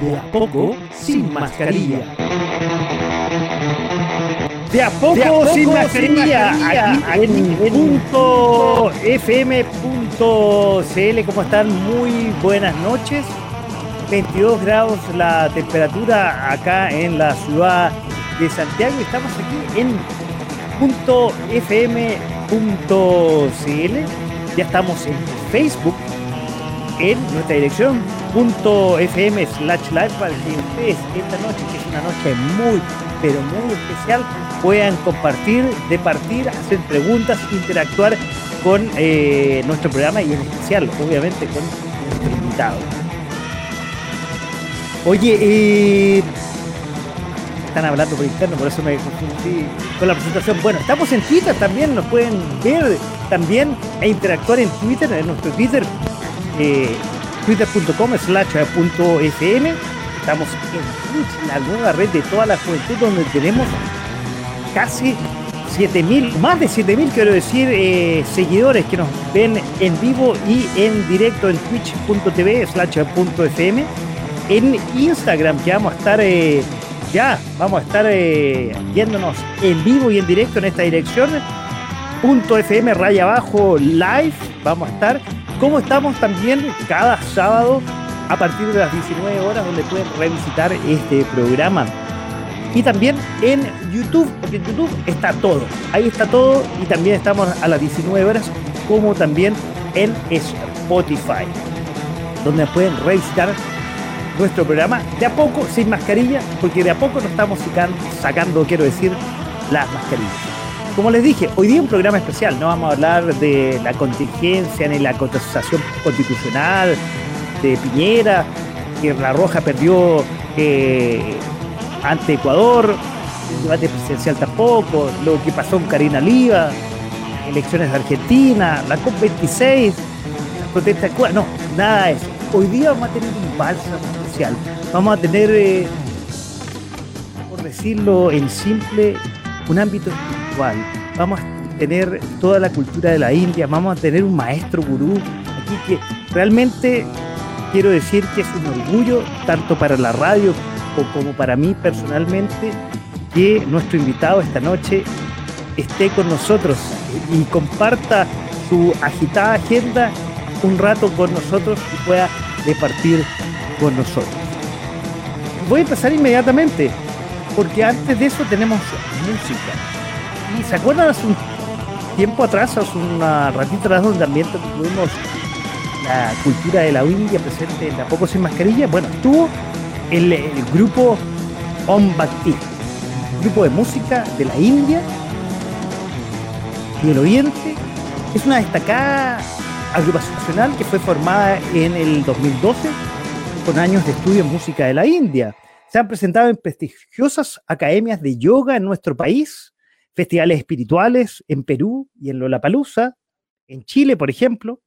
De a poco, sin mascarilla. De a poco, sin, mascarilla. Aquí, en, punto fm.cl, ¿cómo están? Muy buenas noches. 22 grados la temperatura acá en la ciudad de Santiago. Estamos aquí en punto fm.cl. Ya estamos en Facebook, en nuestra dirección .fm slash live para que ustedes esta noche, que es una noche muy, pero muy especial, puedan compartir, departir, hacer preguntas, interactuar con eh, nuestro programa y en especial, obviamente, con nuestro invitado. Oye, eh, están hablando por interno, por eso me confundí con la presentación. Bueno, estamos en Twitter también, nos pueden ver también e interactuar en Twitter, en nuestro Twitter. Eh, twitter.com slash fm. Estamos en Twitch, la nueva red de toda la juventud, donde tenemos casi 7000, más de 7000 quiero decir, eh, seguidores que nos ven en vivo y en directo en twitch.tv slash fm. En Instagram, que vamos a estar eh, ya, vamos a estar eh, viéndonos en vivo y en directo en esta dirección. Punto FM raya abajo live, vamos a estar como estamos también cada sábado a partir de las 19 horas donde pueden revisitar este programa. Y también en YouTube, porque en YouTube está todo. Ahí está todo y también estamos a las 19 horas como también en Spotify, donde pueden revisitar nuestro programa de a poco, sin mascarilla, porque de a poco nos estamos sacando, quiero decir, las mascarillas. Como les dije, hoy día un programa especial, no vamos a hablar de la contingencia ni la contestación constitucional de Piñera, que La Roja perdió eh, ante Ecuador, el debate presidencial tampoco, lo que pasó con Karina Liva, elecciones de Argentina, la COP26, las protestas de Cuba, no, nada de eso. Hoy día vamos a tener un bálsamo especial, vamos a tener, eh, por decirlo en simple, un ámbito Vamos a tener toda la cultura de la India, vamos a tener un maestro gurú aquí que realmente quiero decir que es un orgullo tanto para la radio como para mí personalmente que nuestro invitado esta noche esté con nosotros y comparta su agitada agenda un rato con nosotros y pueda departir con nosotros. Voy a empezar inmediatamente, porque antes de eso tenemos música. Se acuerdan hace un tiempo atrás, hace un ratito atrás, donde también tuvimos la cultura de la India presente en la poco sin mascarilla. Bueno, estuvo el, grupo Om Bhakti, grupo de música de la India y el Oriente. Es una destacada agrupación nacional que fue formada en el 2012 con años de estudio en música de la India. Se han presentado en prestigiosas academias de yoga en nuestro país festivales espirituales en Perú y en Lollapalooza, en Chile, por ejemplo,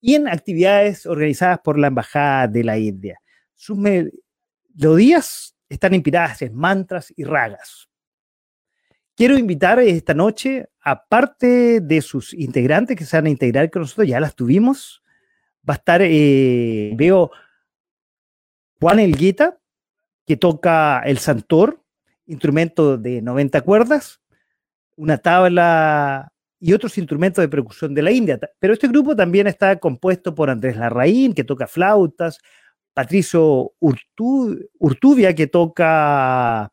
y en actividades organizadas por la Embajada de la India. Sus melodías están inspiradas en mantras y ragas. Quiero invitar esta noche, aparte de sus integrantes que se van a integrar con nosotros, ya las tuvimos, va a estar, eh, veo Juan Elguita, que toca el santor, instrumento de 90 cuerdas, una tabla y otros instrumentos de percusión de la India. Pero este grupo también está compuesto por Andrés Larraín, que toca flautas, Patricio Urtubia, que toca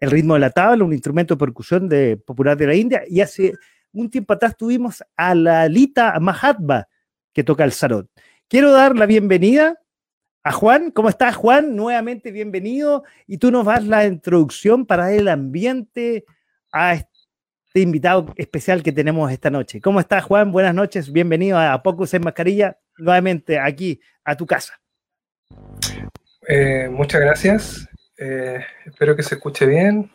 el ritmo de la tabla, un instrumento de percusión popular de la India, y hace un tiempo atrás tuvimos a la Lita Mahatma, que toca el sarot. Quiero dar la bienvenida a Juan. ¿Cómo estás, Juan? Nuevamente bienvenido. Y tú nos das la introducción para el ambiente a este este invitado especial que tenemos esta noche. ¿Cómo estás, Juan? Buenas noches, bienvenido a Pocos en Mascarilla, nuevamente aquí a tu casa. Eh, muchas gracias. Eh, espero que se escuche bien.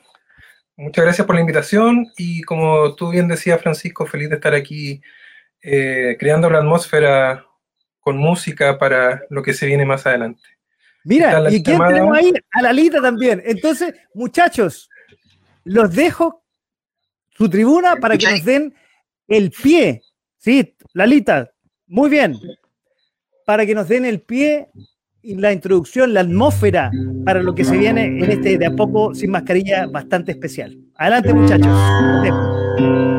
Muchas gracias por la invitación y como tú bien decías, Francisco, feliz de estar aquí eh, creando la atmósfera con música para lo que se viene más adelante. Mira, ¿y quién tenemos ahí? A Lalita también. Entonces, muchachos, los dejo su tribuna para que nos den el pie. Sí, Lalita, muy bien. Para que nos den el pie y la introducción, la atmósfera para lo que se viene en este de a poco sin mascarilla bastante especial. Adelante, muchachos.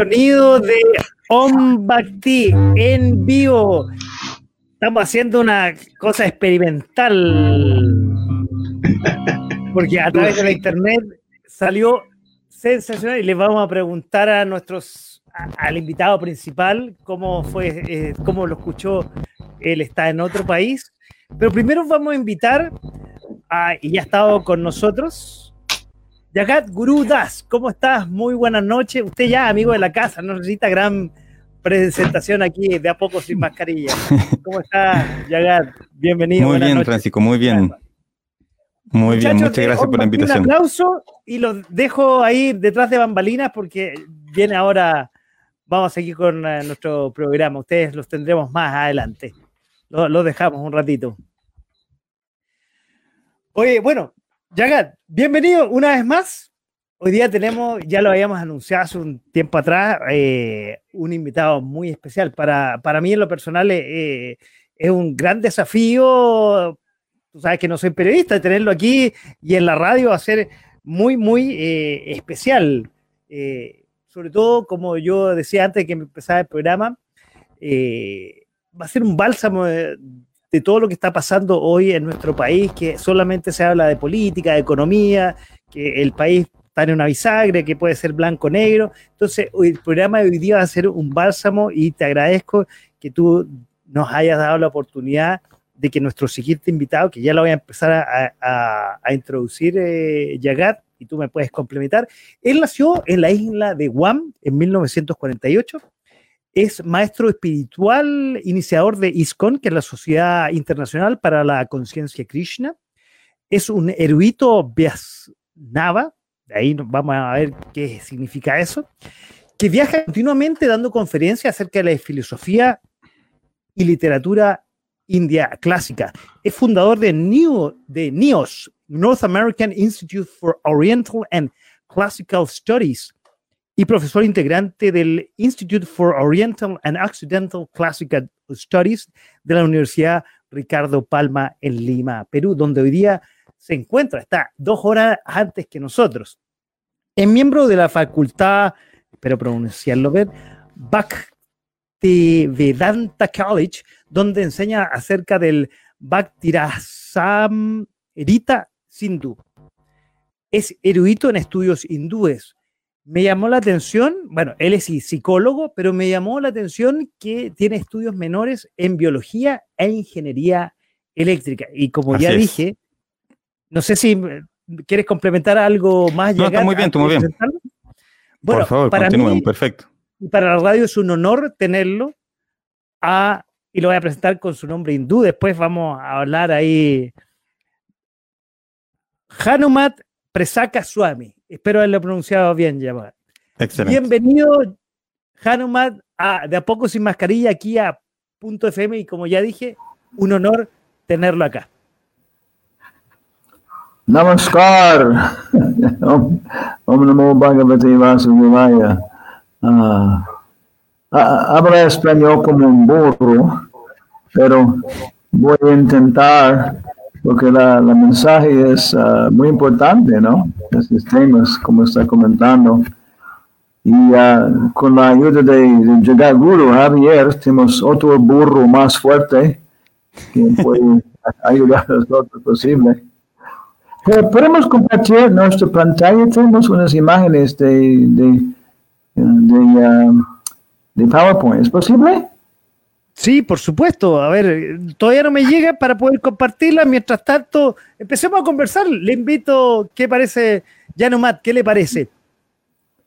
Sonido de Om en vivo. Estamos haciendo una cosa experimental. Porque a través de la internet salió sensacional y les vamos a preguntar a nuestros al invitado principal cómo fue, eh, cómo lo escuchó. Él está en otro país. Pero primero vamos a invitar a, y ya ha estado con nosotros, Yagat Guru Das, ¿cómo estás? Muy buenas noches. Usted ya, amigo de la casa, no necesita gran presentación aquí de a poco sin mascarilla. ¿Cómo está, Yagat? Bienvenido. Muy bien, Francisco, muy bien. Muy bien, muchas gracias por la invitación. Un aplauso y los dejo ahí detrás de bambalinas porque viene ahora, vamos a seguir con uh, nuestro programa. Ustedes los tendremos más adelante. Los lo dejamos un ratito. Oye, bueno, Yagat, bienvenido una vez más. Hoy día tenemos, ya lo habíamos anunciado hace un tiempo atrás, eh, un invitado muy especial. Para, para mí, en lo personal, eh, es un gran desafío. Tú sabes que no soy periodista, tenerlo aquí y en la radio va a ser muy, muy eh, especial. Eh, sobre todo, como yo decía antes de que empezara el programa, eh, va a ser un bálsamo de, de todo lo que está pasando hoy en nuestro país, que solamente se habla de política, de economía, que el país está en una bisagre, que puede ser blanco-negro. Entonces, el programa de hoy día va a ser un bálsamo y te agradezco que tú nos hayas dado la oportunidad de que nuestro siguiente invitado, que ya lo voy a empezar a, a, a introducir, eh, Yagat, y tú me puedes complementar, él nació en la isla de Guam en 1948 es maestro espiritual, iniciador de ISKCON, que es la Sociedad Internacional para la Conciencia Krishna. Es un erudito Vyasnava, ahí vamos a ver qué significa eso, que viaja continuamente dando conferencias acerca de la filosofía y literatura india clásica. Es fundador de, New, de NIOS, North American Institute for Oriental and Classical Studies y profesor integrante del Institute for Oriental and Occidental Classical Studies de la Universidad Ricardo Palma en Lima, Perú, donde hoy día se encuentra, está dos horas antes que nosotros. Es miembro de la facultad, espero pronunciarlo bien, Bhaktivedanta College, donde enseña acerca del Bhaktirasamrita Sindhu. Es erudito en estudios hindúes. Me llamó la atención, bueno, él es psicólogo, pero me llamó la atención que tiene estudios menores en biología e ingeniería eléctrica. Y como ya dije, no sé si quieres complementar algo más. No, está muy bien, está muy bien. Bueno, Por favor, para continúen, perfecto. Y para la radio es un honor tenerlo a, y lo voy a presentar con su nombre hindú. Después vamos a hablar ahí. Hanumat Presaka Swami. Espero haberlo pronunciado bien, llamado. Excelente. Bienvenido, Hanumat, a De a poco sin mascarilla aquí a Punto FM y como ya dije, un honor tenerlo acá. Namaskar. Om Namo Bhagavate Vasudevaya. Uh, habla español como un burro, pero voy a intentar porque la, la mensaje es uh, muy importante, ¿no? Estos temas, como está comentando. Y uh, con la ayuda de, de Guru, Javier, tenemos otro burro más fuerte que puede ayudar a posible. Pero podemos compartir nuestra pantalla, tenemos unas imágenes de, de, de, uh, de PowerPoint. ¿Es posible? Sí, por supuesto. A ver, todavía no me llega para poder compartirla. Mientras tanto, empecemos a conversar. Le invito, ¿qué parece, Matt? ¿Qué le parece?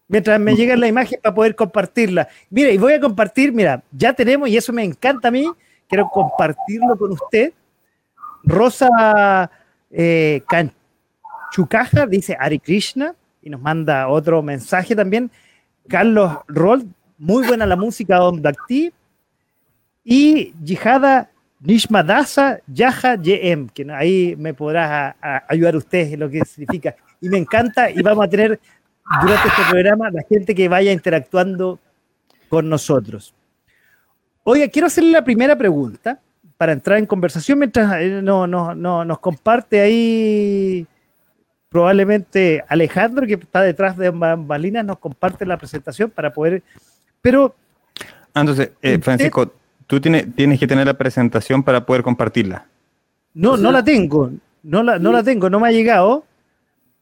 Mientras me llega la imagen para poder compartirla. Mira, y voy a compartir, mira, ya tenemos, y eso me encanta a mí, quiero compartirlo con usted. Rosa eh, dice Ari Krishna y nos manda otro mensaje también. Carlos Roll, muy buena la música Om Dakti y Jihada Nishmadasa Yaha Yem, que ahí me podrá ayudar usted en lo que significa. Y me encanta y vamos a tener durante este programa la gente que vaya interactuando con nosotros. Oiga, quiero hacerle la primera pregunta para entrar en conversación mientras eh, no, no, no, nos comparte ahí probablemente Alejandro, que está detrás de Bambalinas, nos comparte la presentación para poder... Pero... Entonces, eh, Francisco, tú tienes, tienes que tener la presentación para poder compartirla. No, no la tengo. No la, no la tengo, no me ha llegado.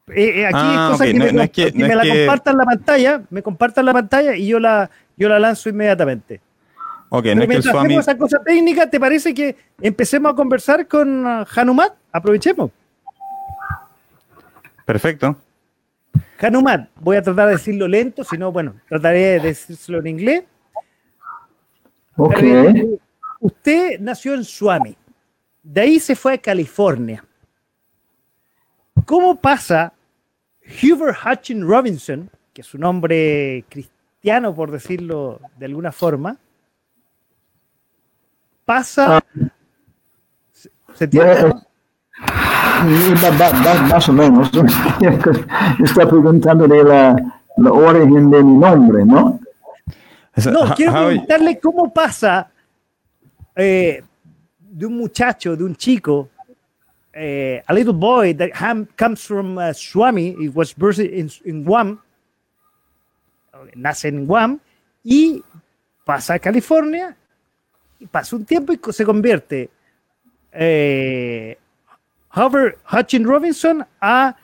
Eh, eh, aquí es ah, cosa que, me, me la compartan la pantalla, me compartan la pantalla y yo la, yo la lanzo inmediatamente. Ok, no es que el Swami... esa cosa técnica, ¿te parece que empecemos a conversar con uh, Hanumat? Aprovechemos. Perfecto. Hanumat, voy a tratar de decirlo lento, si no, bueno, trataré de decirlo en inglés. Usted nació en Suami, de ahí se fue a California. ¿Cómo pasa Hubert Hutchin Robinson, que es su nombre cristiano, por decirlo de alguna forma, pasa... Ah. ¿Se, entiende? más o menos. Está preguntándole la, la origen de mi nombre, ¿no? No, quiero preguntarle cómo pasa eh, de un muchacho, de un chico, eh, a little boy that comes from uh, Swami, he was birthed in, in Guam, nace en Guam, y pasa a California, y pasa un tiempo y se convierte eh, Howard Hutchin Robinson a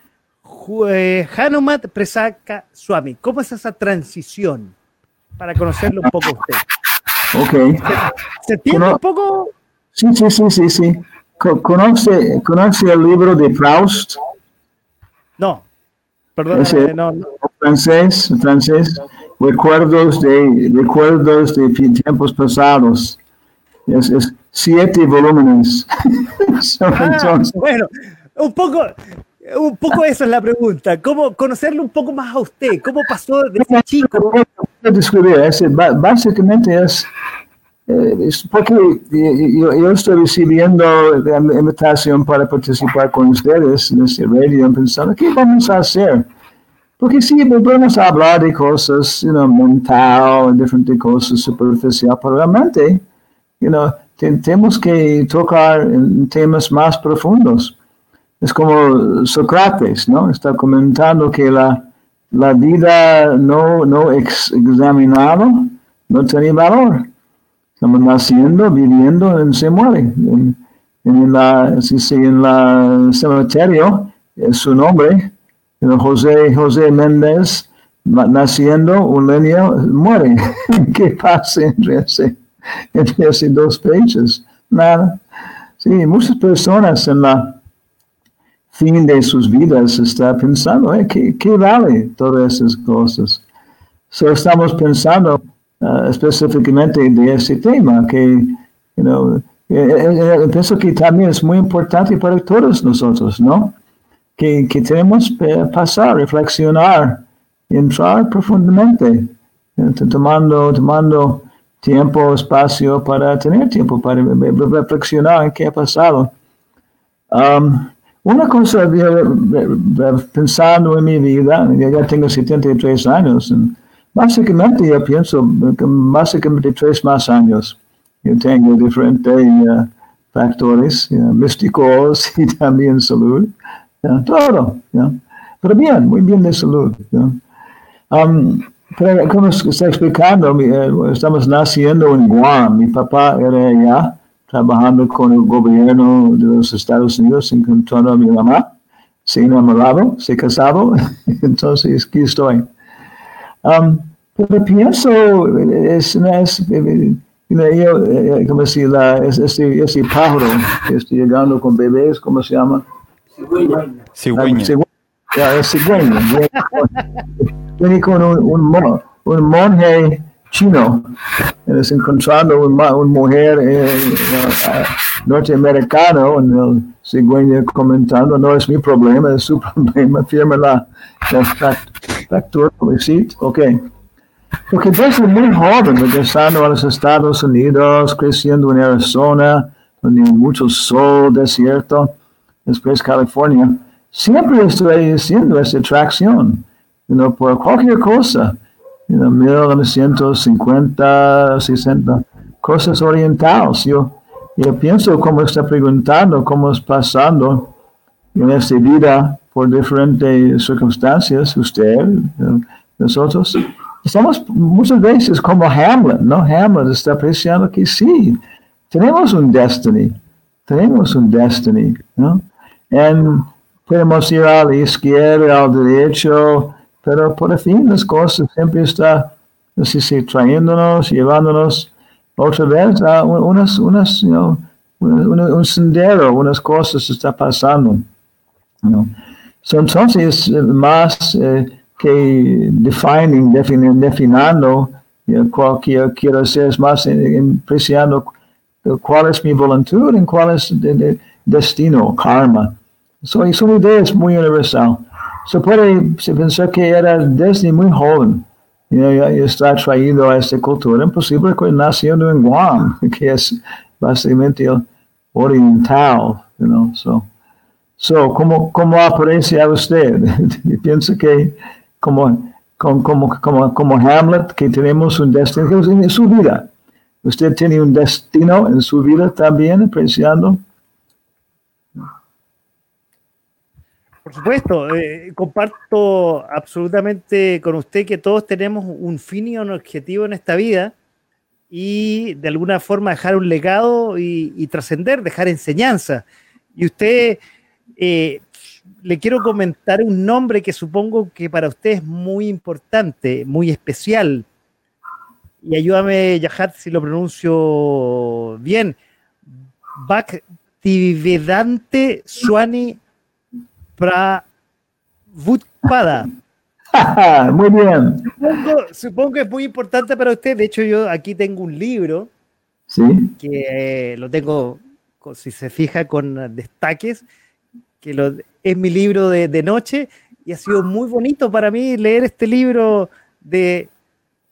eh, Hanumat Presaka Swami. ¿Cómo es esa transición? Para conocerlo un poco usted. Ok. ¿Se, entiende un poco? Sí, sí, sí, sí, sí. ¿Conoce, ¿Conoce el libro de Proust? No, perdón. No, Francés, francés. Recuerdos de, recuerdos de tiempos pasados. Es, es siete volúmenes. ah, bueno, un poco, un poco esa es la pregunta. ¿Cómo conocerlo un poco más a usted? ¿Cómo pasó de ese chico? Describir, básicamente es eh, porque yo, estoy recibiendo la invitación para participar con ustedes en este radio, pensando, ¿qué vamos a hacer? Porque sí, podemos hablar de cosas you know, mental, diferentes cosas superficiales, pero realmente you know, tenemos que tocar en temas más profundos. Es como Sócrates, ¿no? Está comentando que la, la vida no, no examinada no tiene valor. Estamos naciendo, viviendo y se muere. En, en la, si, en la cementerio es su nombre, José, José Méndez, naciendo, un niño muere. ¿Qué pasa entre, ese, entre esos dos países? Nada. Sí, muchas personas en la fin de sus vidas están pensando, eh, ¿qué, ¿qué, vale todas esas cosas? So, estamos pensando Uh, específicamente de ese tema, que you know, eh, eh, eh, pienso que también es muy importante para todos nosotros, ¿no? Que, que tenemos que pasar, reflexionar, entrar profundamente, tomando, tomando tiempo, espacio para tener tiempo para reflexionar en qué ha pasado. Um, una cosa, pensando en mi vida, ya tengo 73 años, Básicamente yo pienso que básicamente tres más años. Yo tengo diferentes uh, factores místicos y también salud. todo. Pero bien, muy bien de salud. Um, pero como está explicando, eh, estamos naciendo en Guam. Mi papá era allá trabajando con el gobierno de los Estados Unidos, encontrando a mi mamá. Se enamorado, se casado, entonces aquí estoy. Um, pero pienso, es, es, yo, como si la, ese, ese pájaro que está llegando con bebés, ¿cómo se llama? Cigüeña. Cigüeña. Ya, es cigüeña. Viene con un, un, un, monje chino, es encontrando una, una mujer eh, norteamericana, el cigüeña comentando, no es mi problema, es su problema, firma la, factura, receipt, ok. Porque desde muy joven, regresando a los Estados Unidos, creciendo en Arizona, donde hay mucho sol, desierto, después California, siempre estoy haciendo esa atracción, you por cualquier cosa, you 1950, 60, cosas orientales. Yo, yo pienso cómo está preguntando, cómo es pasando en esta vida por diferentes circunstancias, usted, nosotros. Estamos muchas veces como Hamlet, ¿no? Hamlet está apreciando que sí, tenemos un destiny, tenemos un destiny, ¿no? Y podemos ir a la izquierda, al derecho, pero por fin las cosas siempre están, así, sí, trayéndonos, llevándonos otra vez a unas, unas, you un, sendero, unas cosas está pasando. ¿no? So, entonces, más... Eh, que defining, definando cuál quiero ser, es más apreciando cuál es mi voluntad y cuál es el destino, karma. So, una idea muy universal. Se puede pensar que era desde muy joven. Ya, está atraído a esta cultura. Imposible que naciendo en Guam, que es básicamente oriental. You know, so. So, ¿cómo, ¿Cómo aprecia usted? Piensa que como, como, como, como Hamlet, que tenemos un destino en su vida. ¿Usted tiene un destino en su vida también, apreciando? Por supuesto, eh, comparto absolutamente con usted que todos tenemos un fin y un objetivo en esta vida y de alguna forma dejar un legado y, trascender, dejar enseñanza. Y usted eh, le quiero comentar un nombre que supongo que para usted es muy importante, muy especial. Y ayúdame, Yahat, si lo pronuncio bien. Bhaktivedante Swani Pravutpada. muy bien. Supongo, que es muy importante para usted. De hecho, yo aquí tengo un libro ¿Sí? que lo tengo, si se fija, con destaques, que lo, es mi libro de, noche y ha sido muy bonito para mí leer este libro de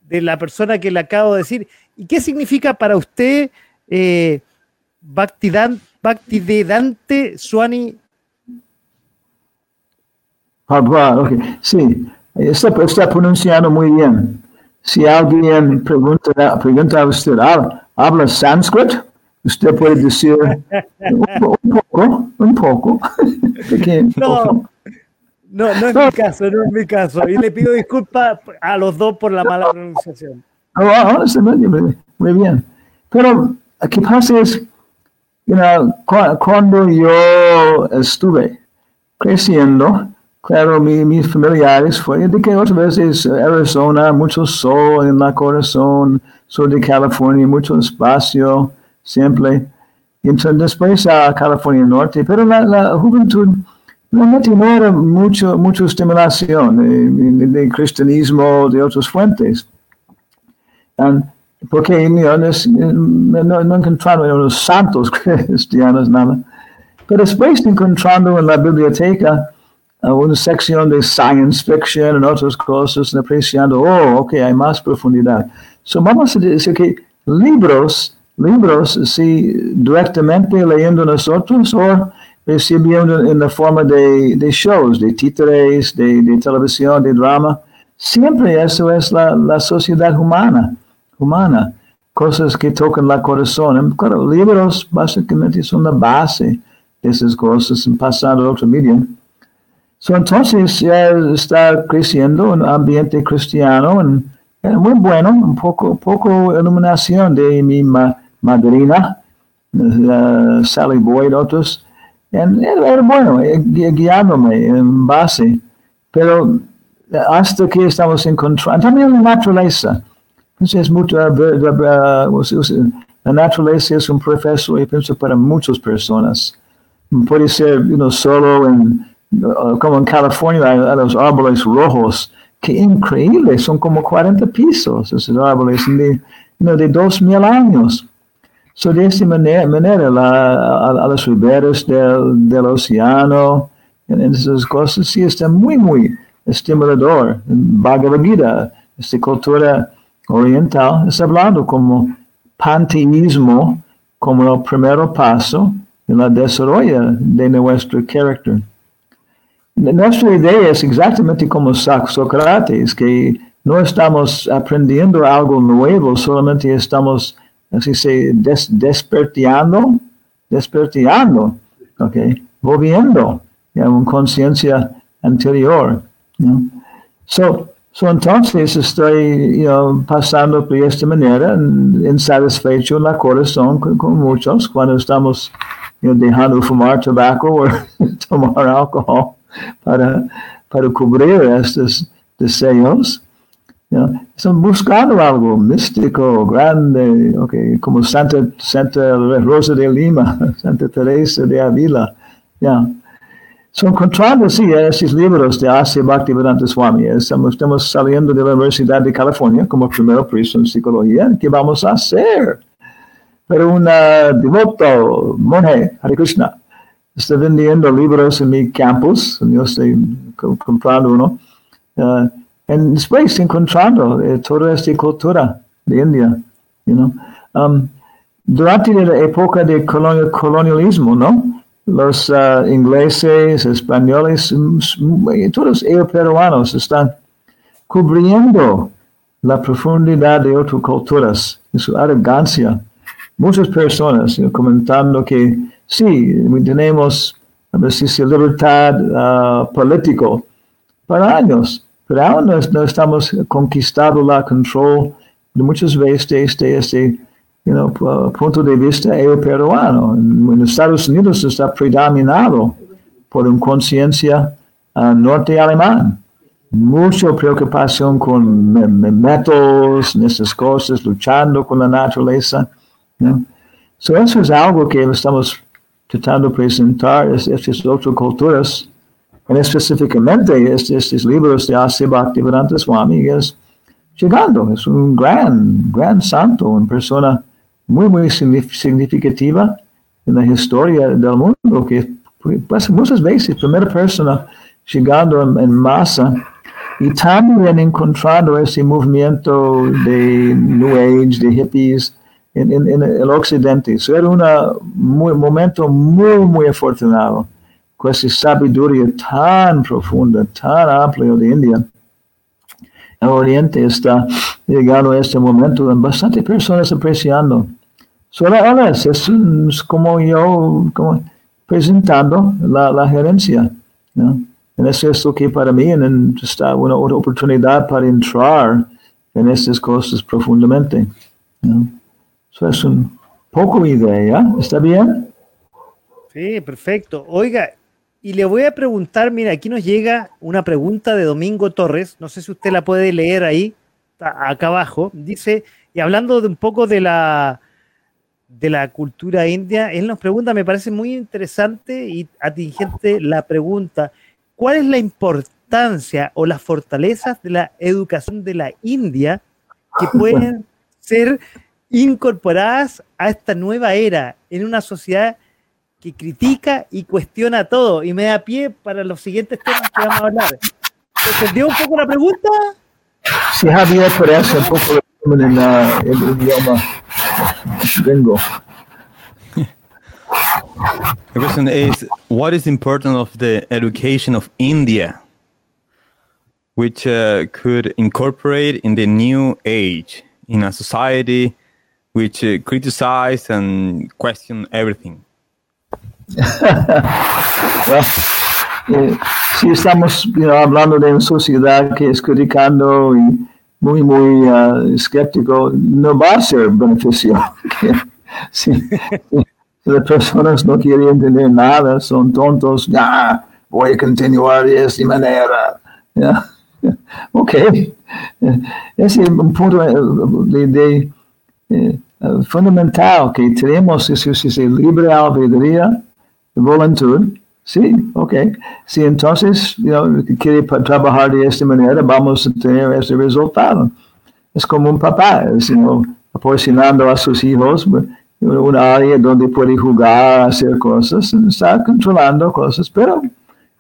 de la persona que le acabo de decir. ¿Y qué significa para usted eh, Bhaktivedante Swami? Ah, okay. Sí, está, está pronunciando muy bien. Si alguien pregunta, pregunta a usted, ¿habla sánscrito? Usted puede decir un, poco, un poco. no, no, no es mi caso, no es mi caso. Y le pido disculpas a los dos por la mala pronunciación. se me muy bien. Pero, ¿qué pasa es, cuando yo estuve creciendo, Claro, mi, mis familiares fue de que otras veces Arizona, mucho sol en la corazón, sur de California, mucho espacio, siempre. Entonces después a California Norte, pero la, la juventud realmente no era mucho, mucha estimulación de, cristianismo, de otras fuentes. porque no, no, no encontraron los santos cristianos nada. Pero después encontrando en la biblioteca, una sección de science fiction y otras cosas, apreciando, oh, ok, hay más profundidad. So vamos a decir que libros, libros, si directamente leyendo nosotros o recibiendo en la forma de, de shows, de títeres, de, de, televisión, de drama, siempre eso es la, la sociedad humana, humana, cosas que tocan la corazón. Claro, libros básicamente son la base de esas cosas, pasando a otro medio. So, entonces ya está creciendo un ambiente cristiano, en, muy bueno, un poco, poco iluminación de mi madrina, Sally Boyd, otros. era, bueno, eh, guiándome en base, pero hasta que estamos encontrando, también la naturaleza. Entonces, mucho, la naturaleza es un profesor, y pienso, para muchas personas. Puede ser solo en como en California hay, los árboles rojos, que increíble, son como 40 pisos esos árboles de, de dos mil años. So, de esta manera, la, a, las riberas del, del océano, en, esas cosas, sí está muy, muy estimulador. Bhagavad Gita, esta cultura oriental, está hablando como panteísmo, como el primer paso en la desarrollo de nuestro carácter. Nuestra idea es exactamente como Sócrates, que no estamos aprendiendo algo nuevo, solamente estamos, así se des, despertando, despertando, okay, volviendo a una conciencia anterior. So, so, entonces estoy you pasando de esta manera, insatisfecho en la corazón con, muchos cuando estamos dejando fumar tabaco o tomar alcohol para, para cubrir estos deseos. Están buscando algo místico, grande, okay, como Santa, Santa Rosa de Lima, Santa Teresa de Avila. Yeah. Son encontrando, sí, estos libros de Asia Bhaktivedanta Swami. Estamos, estamos saliendo de la Universidad de California como primer priso en psicología. ¿Qué vamos a hacer? Pero un devoto, monje, Hare Krishna, Estoy vendiendo libros en mi campus, yo estoy comprando uno. Uh, y después encontrando eh, toda esta cultura de India. You um, durante la época de colonial, colonialismo, ¿no? los uh, ingleses, españoles, todos ellos peruanos están cubriendo la profundidad de otras culturas, su arrogancia. Muchas personas comentando que sí, tenemos, a veces, libertad uh, política para años, pero aún no, estamos conquistando la control de muchas veces de este, you know, punto de vista peruano. En, Estados Unidos está predominado por una conciencia uh, norte alemán. Mucha preocupación con métodos, esas cosas, luchando con la naturaleza. So eso es algo que estamos tratando de presentar estas otras culturas, y específicamente estos, libros de Asya Bhaktivedanta Swami, es llegando, es un gran, gran santo, una persona muy, muy significativa en la historia del mundo, que pues, muchas veces, primera persona llegando en, masa y también encontrando ese movimiento de New Age, de hippies en, en, el occidente. Eso era un momento muy, muy afortunado con esa sabiduría tan profunda, tan amplia de India. El Oriente está llegando a este momento con bastante personas apreciando. Solo ahora es, como yo como presentando la, la gerencia. ¿no? Y eso es lo que para mí está una, una, oportunidad para entrar en estas cosas profundamente. ¿no? Eso es un poco mi idea, ¿está bien? Sí, perfecto. Oiga, y le voy a preguntar, mira, aquí nos llega una pregunta de Domingo Torres, no sé si usted la puede leer ahí, acá abajo, dice, y hablando de un poco de la, de la cultura india, él nos pregunta, me parece muy interesante y atingente la pregunta, ¿cuál es la importancia o las fortalezas de la educación de la India que pueden ser incorporadas a esta nueva era en una sociedad que critica y cuestiona todo y me da pie para los siguientes temas que vamos a hablar. ¿Entendió un poco la pregunta? Sí, Javier, por eso un poco en el idioma gringo. The question is, what is important of the education of India, which uh, could incorporate in the new age in a society which uh, criticize and question everything? well, eh, si estamos you know, hablando de una sociedad que es criticando y muy, muy uh, escéptico, no va a ser beneficio. si, si, las personas no quieren entender nada, son tontos, ya, voy a continuar de esta manera. Yeah. Ok, ese es un punto de, de eh, fundamental que tenemos, es, es, libre albedrío voluntad, sí, ok. Si entonces you know, quiere trabajar de esta manera, vamos a tener este resultado. Es como un papá, you know, proporcionando a sus hijos una área donde puede jugar, hacer cosas, está controlando cosas, pero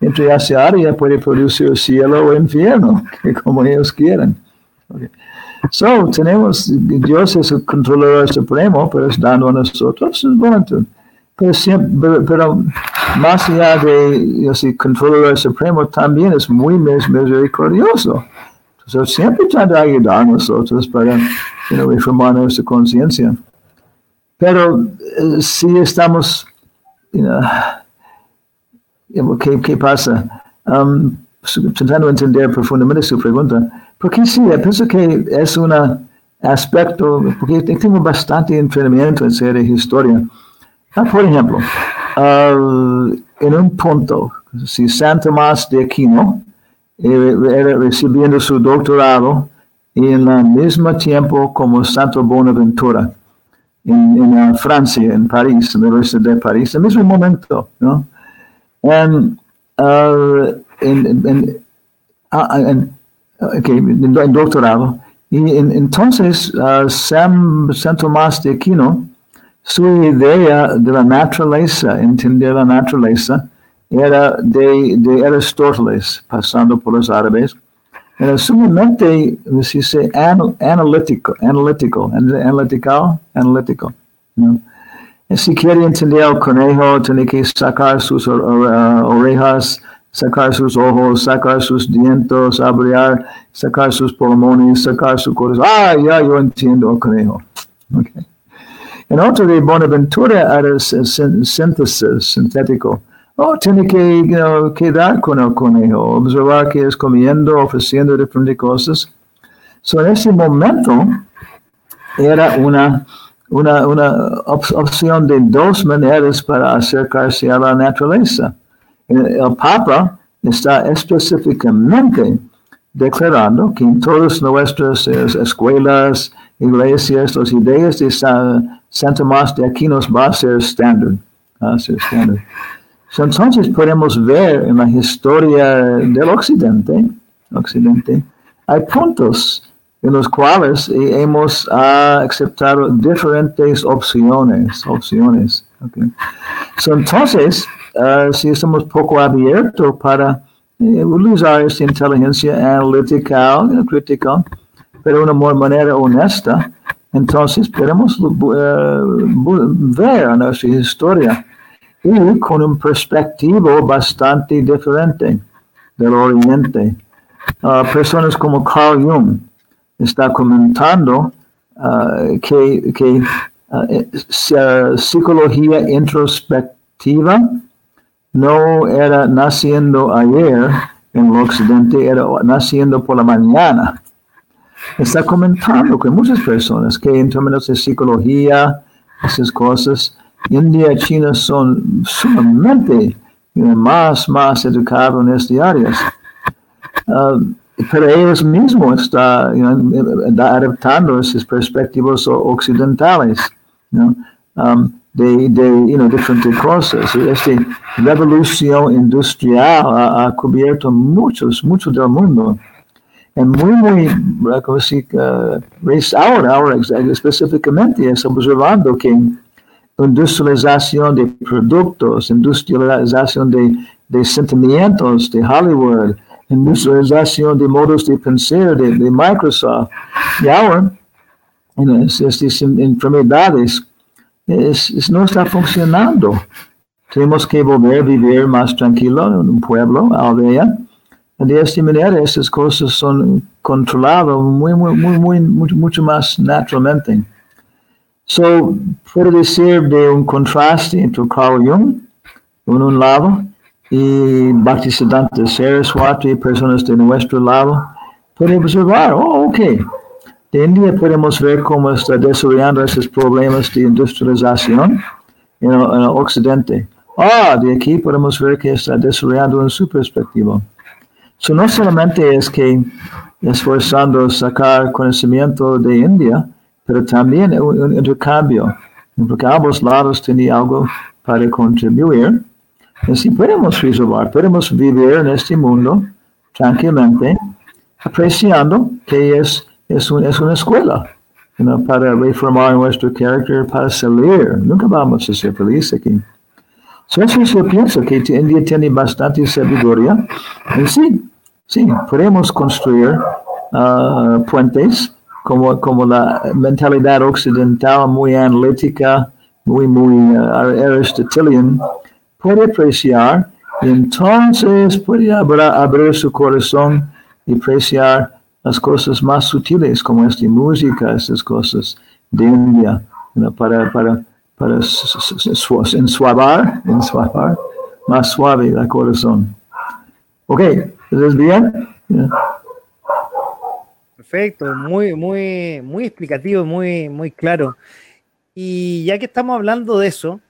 entre esa área puede producir cielo o infierno, como ellos quieran. Okay. So, tenemos, Dios es el controlador supremo, pero es dando a nosotros su voluntad. Pero, siempre, pero, más allá de ese controlador supremo, también es muy misericordioso. Entonces, siempre trata de ayudar a nosotros para you know, reformar nuestra conciencia. Pero uh, si estamos, you know, ¿qué, ¿qué, pasa? Um, de entender profundamente su pregunta, porque sí, pienso que es un aspecto, porque tengo bastante entrenamiento en serie de historia. Ah, por ejemplo, uh, en un punto, si San Tomás de Aquino eh, era recibiendo su doctorado en el mismo tiempo como Santo Bonaventura en, en uh, Francia, en París, en la Universidad de París, en el mismo momento, ¿no? Uh, en, en, en, okay, en, doctorado. Y entonces uh, San, San Tomás de Aquino su idea de la naturaleza, entender la naturaleza, era de, de Aristóteles, pasando por los árabes. Era sumamente, se analítico, analítico, analítico, analítico. ¿no? Si quiere entender el conejo, tiene que sacar sus orejas, sacar sus ojos, sacar sus dientes, abrir, sacar sus pulmones, sacar su corazón. Ah, ya yo entiendo conejo. Okay. En otro de Bonaventura era síntesis sintético. Oh, tiene que you quedar con el conejo, observar que es comiendo, ofreciendo diferentes cosas. So, en ese momento era una, una, una opción de dos maneras para acercarse a la naturaleza. El Papa está específicamente declarando que en todas nuestras escuelas, iglesias, las ideas de San, San Tomás de Aquinos va a ser estándar. Entonces podemos ver en la historia del occidente, occidente hay puntos en los cuales hemos uh, aceptado diferentes opciones. opciones okay. entonces, uh, si estamos poco abiertos para eh, utilizar esta inteligencia analítica, crítica, pero de una manera honesta. Entonces podemos uh, ver nuestra historia y con un perspectivo bastante diferente del Oriente. Uh, personas como Carl Jung está comentando uh, que, que psicología introspectiva no era naciendo ayer en el occidente, era naciendo por la mañana. Está comentando que muchas personas que en términos de psicología, esas cosas, India y China son sumamente más, más educados en estas áreas. Uh, pero ellos mismos están adaptando esas perspectivas occidentales um, de, de diferentes cosas. Esta revolución industrial ha, cubierto muchos, muchos del mundo. Y muy, muy, uh, ahora, ahora específicamente estamos observando que industrialización de productos, industrialización de, de sentimientos de Hollywood, industrialización de modos de pensar de, de Microsoft. Y ahora, en estas enfermedades, es, no está funcionando. Tenemos que volver a vivir más tranquilo en un pueblo, aldea. De esta manera, esas cosas son controladas muy, muy, muy, mucho, más naturalmente. So, puede decir de un contraste entre Carl Jung, en un lado, y Bhaktisiddhanta Saraswati, personas de nuestro lado, pueden observar, oh, ok, de India podemos ver cómo está desarrollando esos problemas de industrialización en el, en occidente. Ah, de aquí podemos ver que está desarrollando en su perspectiva. So, no solamente es que esforzando sacar conocimiento de India, pero también un, intercambio, porque ambos lados tienen algo para contribuir. Así podemos resolver, podemos vivir en este mundo tranquilamente, apreciando que es, es, es una escuela para reformar nuestro carácter, para salir. Nunca vamos a ser felices aquí. So, eso yo pienso que India tiene bastante sabiduría. Y sí, sí, podemos construir uh, puentes como, como la mentalidad occidental muy analítica, muy, muy uh, aristotelian, puede apreciar, y entonces puede abrir, su corazón y apreciar las cosas más sutiles como esta música, estas cosas de India, para, para, para ensuavar, ensuavar, más suave el corazón. Ok, ¿es bien? Perfecto, muy, muy, muy explicativo, muy, muy claro. Y ya que estamos hablando de eso,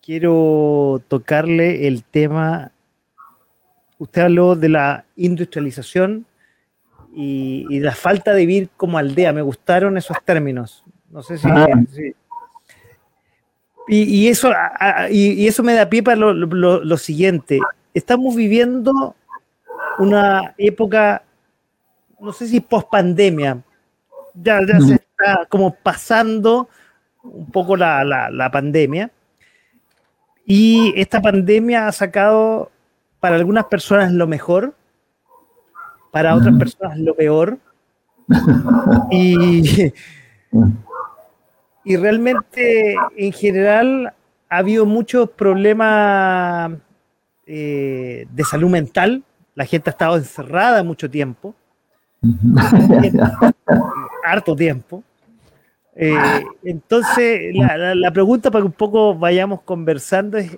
quiero tocarle el tema. Usted habló de la industrialización y, y la falta de vivir como aldea. Me gustaron esos términos. No sé si. Ah. Y, eso, y, eso me da pie para lo, lo siguiente. Estamos viviendo una época no sé si post pandemia, ya, se está como pasando un poco la, pandemia. Y esta pandemia ha sacado para algunas personas lo mejor, para otras personas lo peor. Y, y realmente, en general, ha habido muchos problemas eh, de salud mental. La gente ha estado encerrada mucho tiempo. harto tiempo. Eh, entonces, la, pregunta para que un poco vayamos conversando es,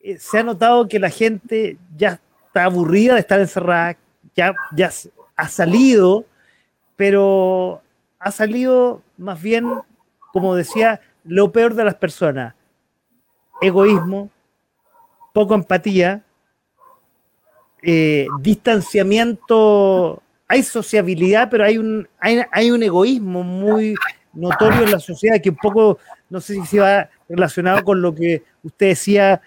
eh, ¿se ha notado que la gente ya está aburrida de estar encerrada, ya, ya ha salido, pero ha salido más bien, como decía, lo peor de las personas, egoísmo, poco empatía, eh, distanciamiento hay sociabilidad, pero hay un, hay, un egoísmo muy notorio en la sociedad que un poco, no sé si se va relacionado con lo que usted decía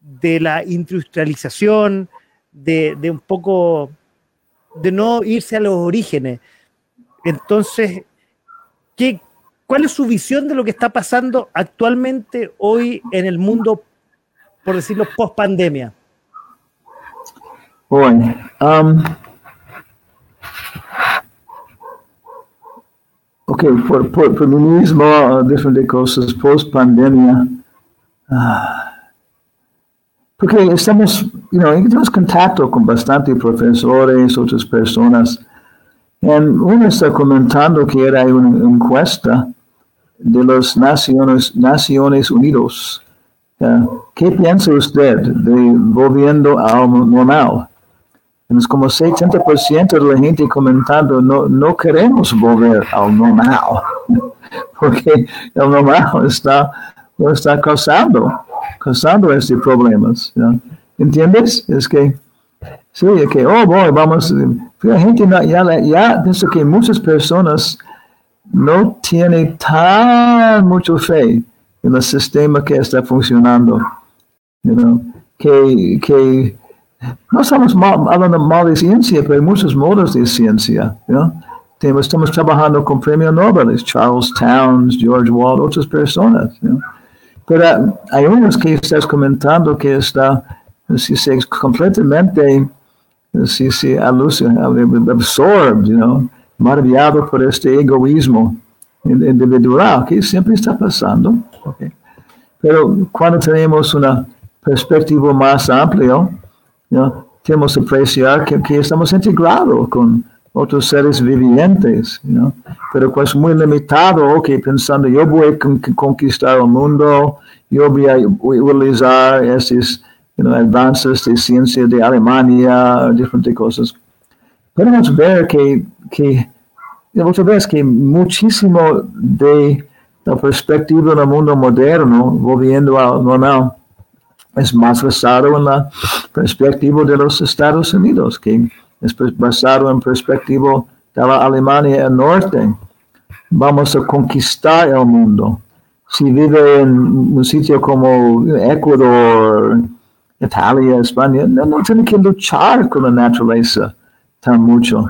de la industrialización, de, un poco, de no irse a los orígenes. Entonces, ¿qué, ¿cuál es su visión de lo que está pasando actualmente hoy en el mundo, por decirlo, post pandemia? Boy, um, ok, por, por, por mí mismo, uh, diferentes cosas, post pandemia, uh, porque estamos, you know, tenemos contacto con bastante profesores, otras personas, y uno está comentando que era una encuesta de las Naciones, Naciones Unidas. ¿Qué piensa usted de volviendo al normal? Es como 70% de la gente comentando, no, no queremos volver al normal, porque el normal está, está causando, causando estos problemas. ¿Entiendes? Es que, sí, es que, oh, boy, vamos, la gente ya, ya pienso que muchas personas no tienen tan mucha fe en el sistema que está funcionando. que, que no estamos hablando mal de ciencia, pero hay muchos modos de ciencia. Estamos trabajando con premios Nobel, Charles Towns, George Wald, otras personas. Pero hay unos que estás comentando que está si se completamente si se absorbe, you maravillado por este egoísmo individual que siempre está pasando. Pero cuando tenemos una perspectiva más amplia, ¿no? Tenemos que apreciar que, que, estamos integrados con otros seres vivientes, ¿no? pero pues muy limitado, ok, pensando yo voy a conquistar el mundo, yo voy a utilizar estos you avances de ciencia de Alemania, diferentes cosas. Podemos ver que, que otra vez que muchísimo de la perspectiva del mundo moderno, volviendo al normal, es más basado en la perspectiva de los Estados Unidos, que es basado en perspectiva de la Alemania del Norte. Vamos a conquistar el mundo. Si vive en un sitio como Ecuador, Italia, España, no, tiene que luchar con la naturaleza tan mucho.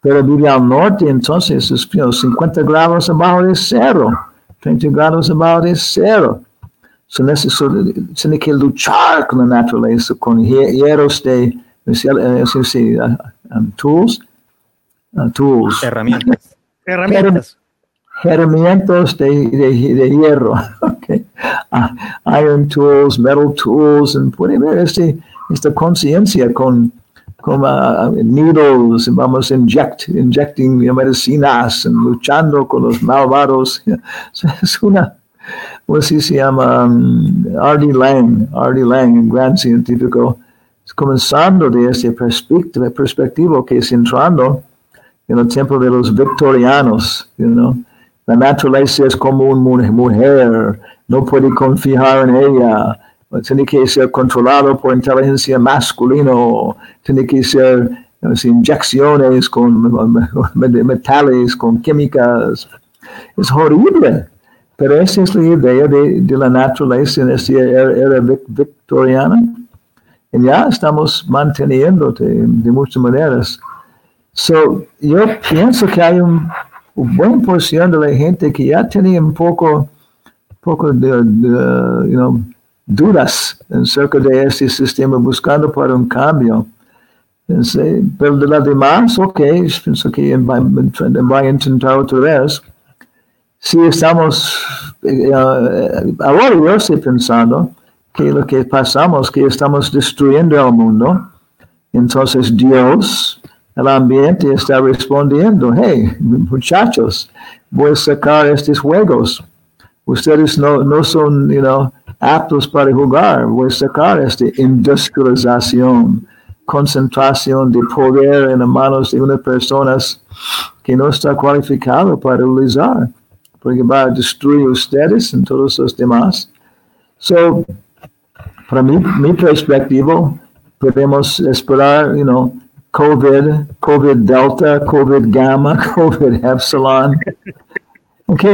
Pero vive al norte, entonces es 50 grados abajo de cero, 30 grados abajo de cero se tiene que luchar con la naturaleza, con hierros de, sí, um, tools, uh, tools. Herramientas. Herramientas. Herramientas de, de, de hierro. Okay. Uh, iron tools, metal tools, y puede ver este, esta conciencia con, con uh, needles, vamos inject, inyecting medicinas, luchando con los malvados. Es una pues sí se llama um, Ardy Lang, Ardy Lang, un gran científico, comenzando de ese perspectiva, perspectiva que es entrando en el tiempo de los victorianos, you know? La naturaleza es como una mujer, no puede confiar en ella, tiene que ser controlado por inteligencia masculina, tiene que ser inyecciones con metales, con químicas. Es horrible. Pero esa es la idea de, de la naturaleza en esta era victoriana. Ya estamos manteniendo de, de muchas maneras. So, yo pienso que hay un, una buena porción de la gente que ya tenía un poco, poco de, you know, dudas acerca de este sistema, buscando para un cambio. Pero de las demás, ok, pienso que va a intentar otra vez si estamos, eh, ahora yo estoy pensando lo que pasamos, que estamos destruyendo el mundo, entonces Dios, el ambiente está respondiendo, hey, muchachos, voy a sacar estos juegos. Ustedes no, no son, you know, aptos para jugar. Voy a sacar esta industrialización, concentración de poder en las manos de unas personas que no está cualificado para utilizar porque va a destruir ustedes y todos los demás. So, para mí, mi perspectiva, podemos esperar, you know, COVID, COVID Delta, COVID Gamma, COVID Epsilon. Ok,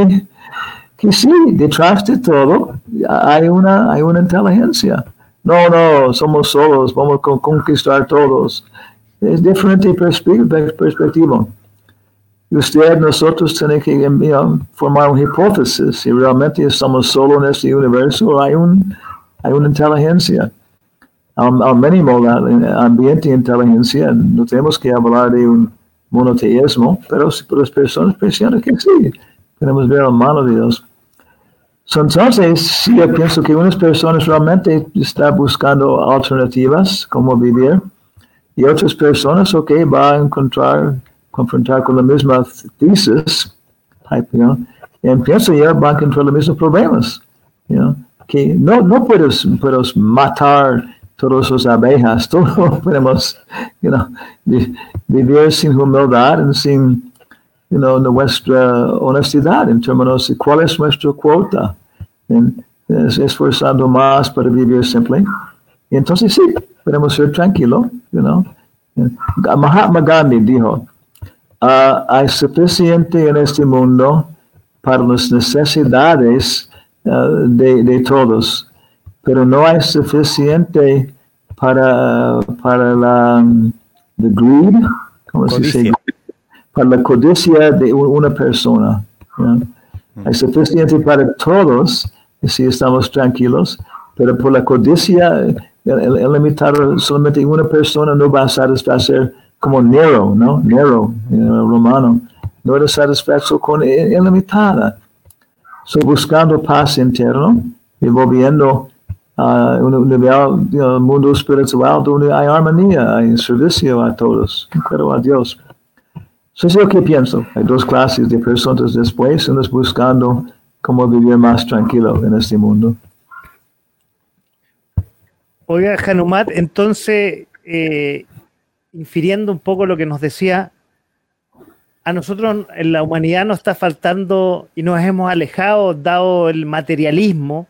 que sí, detrás de todo hay una, hay una inteligencia. No, no, somos solos, vamos a conquistar todos. Es diferente perspectiva usted, nosotros tenemos que formar una hipótesis si realmente estamos solo en este universo hay, un, hay una inteligencia. al, al mínimo el ambiente inteligencia. No tenemos que hablar de un monoteísmo, pero, pero las personas pensaron que sí, queremos ver la mano de Dios. Entonces, sí, yo pienso que unas personas realmente están buscando alternativas, como vivir, y otras personas, ok, va a encontrar, confrontar con la misma tesis, type, y pienso yo, va a encontrar los mismos problemas, you que no, no puedes, puedes matar todas las abejas, todos podemos, you know, vivir sin humildad y sin you know, nuestra honestidad en términos de cuál es nuestra cuota, en, es, esforzando más para vivir simple. Y entonces sí, podemos ser tranquilos, you know. Mahatma Gandhi dijo, uh, hay suficiente en este mundo para las necesidades uh, de, de, todos, pero no hay suficiente para, para la the greed, ¿cómo se dice? para la codicia de una persona. Hay suficiente para todos si estamos tranquilos, pero por la codicia, el, limitar solamente una persona no va a satisfacer como Nero, ¿no? Nero, romano, no era satisfecho con ilimitada. So, buscando paz interno y volviendo a un nivel del mundo espiritual donde hay armonía, hay servicio a todos, pero a Dios. Eso es lo que pienso. Hay dos clases de personas después, unos buscando cómo vivir más tranquilo en este mundo. Oiga, Hanumat, entonces, eh, infiriendo un poco lo que nos decía, a nosotros en la humanidad nos está faltando y nos hemos alejado, dado el materialismo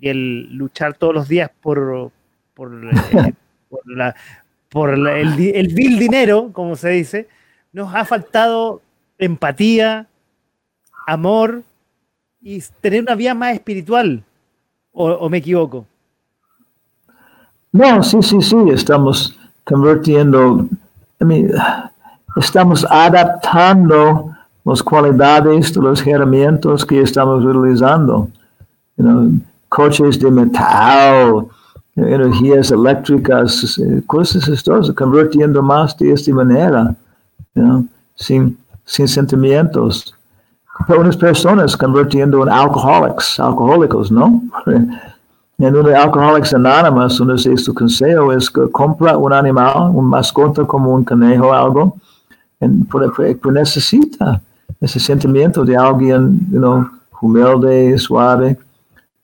y el luchar todos los días por, por, eh, la, por el, el vil dinero, como se dice, nos ha faltado empatía, amor y tener una vida más espiritual. ¿O, me equivoco? No, sí, sí, sí, estamos convirtiendo, estamos adaptando las cualidades de los herramientas que estamos utilizando. coches de metal, energías eléctricas, cosas estas, convirtiendo más de esta manera sin, sentimientos. Unas personas convirtiendo en alcohólicos, alcohólicos, ¿no? En una Alcoholics Anonymous, uno de su consejo es compra un animal, un mascota como un conejo o algo, y necesita ese sentimiento de alguien, you know, humilde, suave.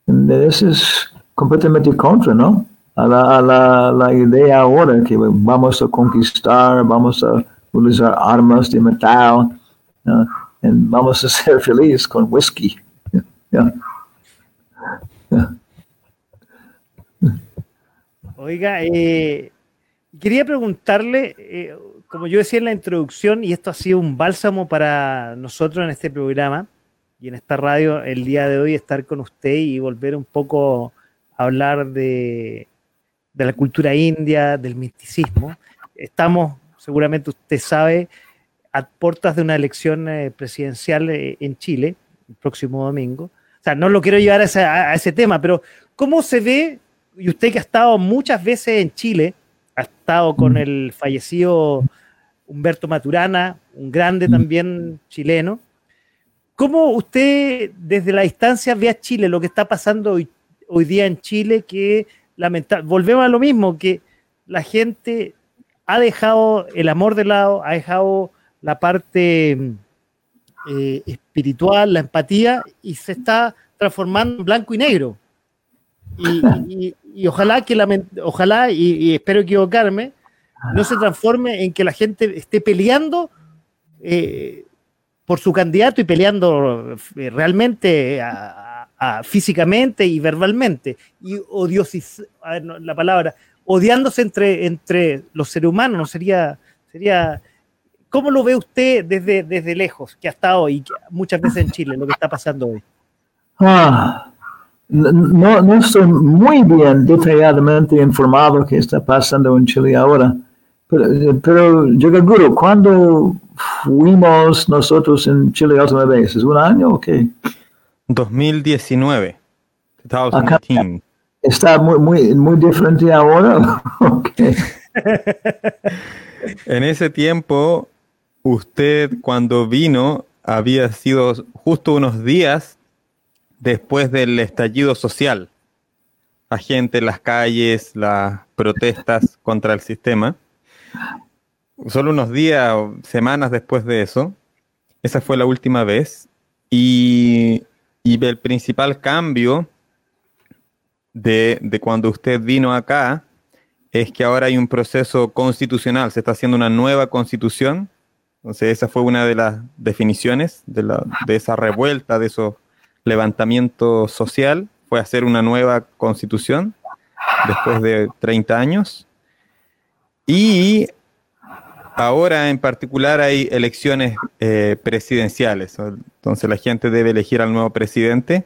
eso es completamente contra, ¿no? A la, la, la idea ahora que vamos a conquistar, vamos a utilizar armas de metal, uh, y vamos a ser felices con whisky. Oiga, eh, quería preguntarle, eh, como yo decía en la introducción, y esto ha sido un bálsamo para nosotros en este programa y en esta radio el día de hoy, estar con usted y volver un poco a hablar de, de la cultura india, del misticismo. Estamos seguramente usted sabe, a puertas de una elección eh, presidencial eh, en Chile, el próximo domingo. O sea, no lo quiero llevar a ese, tema, pero ¿cómo se ve, y usted que ha estado muchas veces en Chile, ha estado con el fallecido Humberto Maturana, un grande también chileno, ¿cómo usted desde la distancia ve a Chile, lo que está pasando hoy, hoy día en Chile, que lamentablemente, volvemos a lo mismo, que la gente ha dejado el amor de lado, ha dejado la parte eh, espiritual, la empatía, y se está transformando en blanco y negro. Y, ojalá que ojalá, y, espero equivocarme, no se transforme en que la gente esté peleando eh, por su candidato y peleando eh, realmente físicamente y verbalmente. Y odiosis, la palabra, odiándose entre, entre los seres humanos, ¿no? Sería, sería, ¿cómo lo ve usted desde, desde lejos, que ha estado y muchas veces en Chile, lo que está pasando hoy? Ah, no, no estoy muy bien detalladamente informado qué está pasando en Chile ahora, pero, pero yo seguro, ¿cuándo fuimos nosotros en Chile otra vez? ¿Es un año o qué? 2019. 2019. está muy, muy, muy diferente ahora. okay. en ese tiempo, usted cuando vino había sido justo unos días después del estallido social. La gente en las calles, las protestas contra el sistema. Solo unos días o semanas después de eso, esa fue la última vez. Y, el principal cambio de, cuando usted vino acá es que ahora hay un proceso constitucional, se está haciendo una nueva constitución. Entonces esa fue una de las definiciones de, de esa revuelta, de esos levantamiento social, fue hacer una nueva constitución después de 30 años. Y ahora en particular hay elecciones eh, presidenciales, entonces la gente debe elegir al nuevo presidente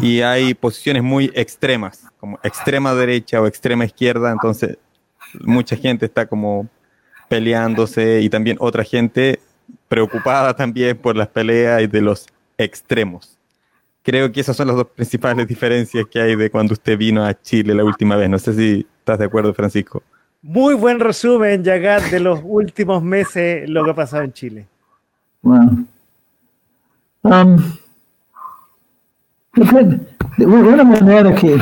y hay posiciones muy extremas, como extrema derecha o extrema izquierda, entonces mucha gente está como peleándose y también otra gente preocupada también por las peleas y de los extremos. Creo que esas son las dos principales diferencias que hay de cuando usted vino a Chile la última vez. No sé si estás de acuerdo, Francisco. Muy buen resumen, Yagat, de los últimos meses, lo que ha pasado en Chile. Bueno. Um, de una manera que,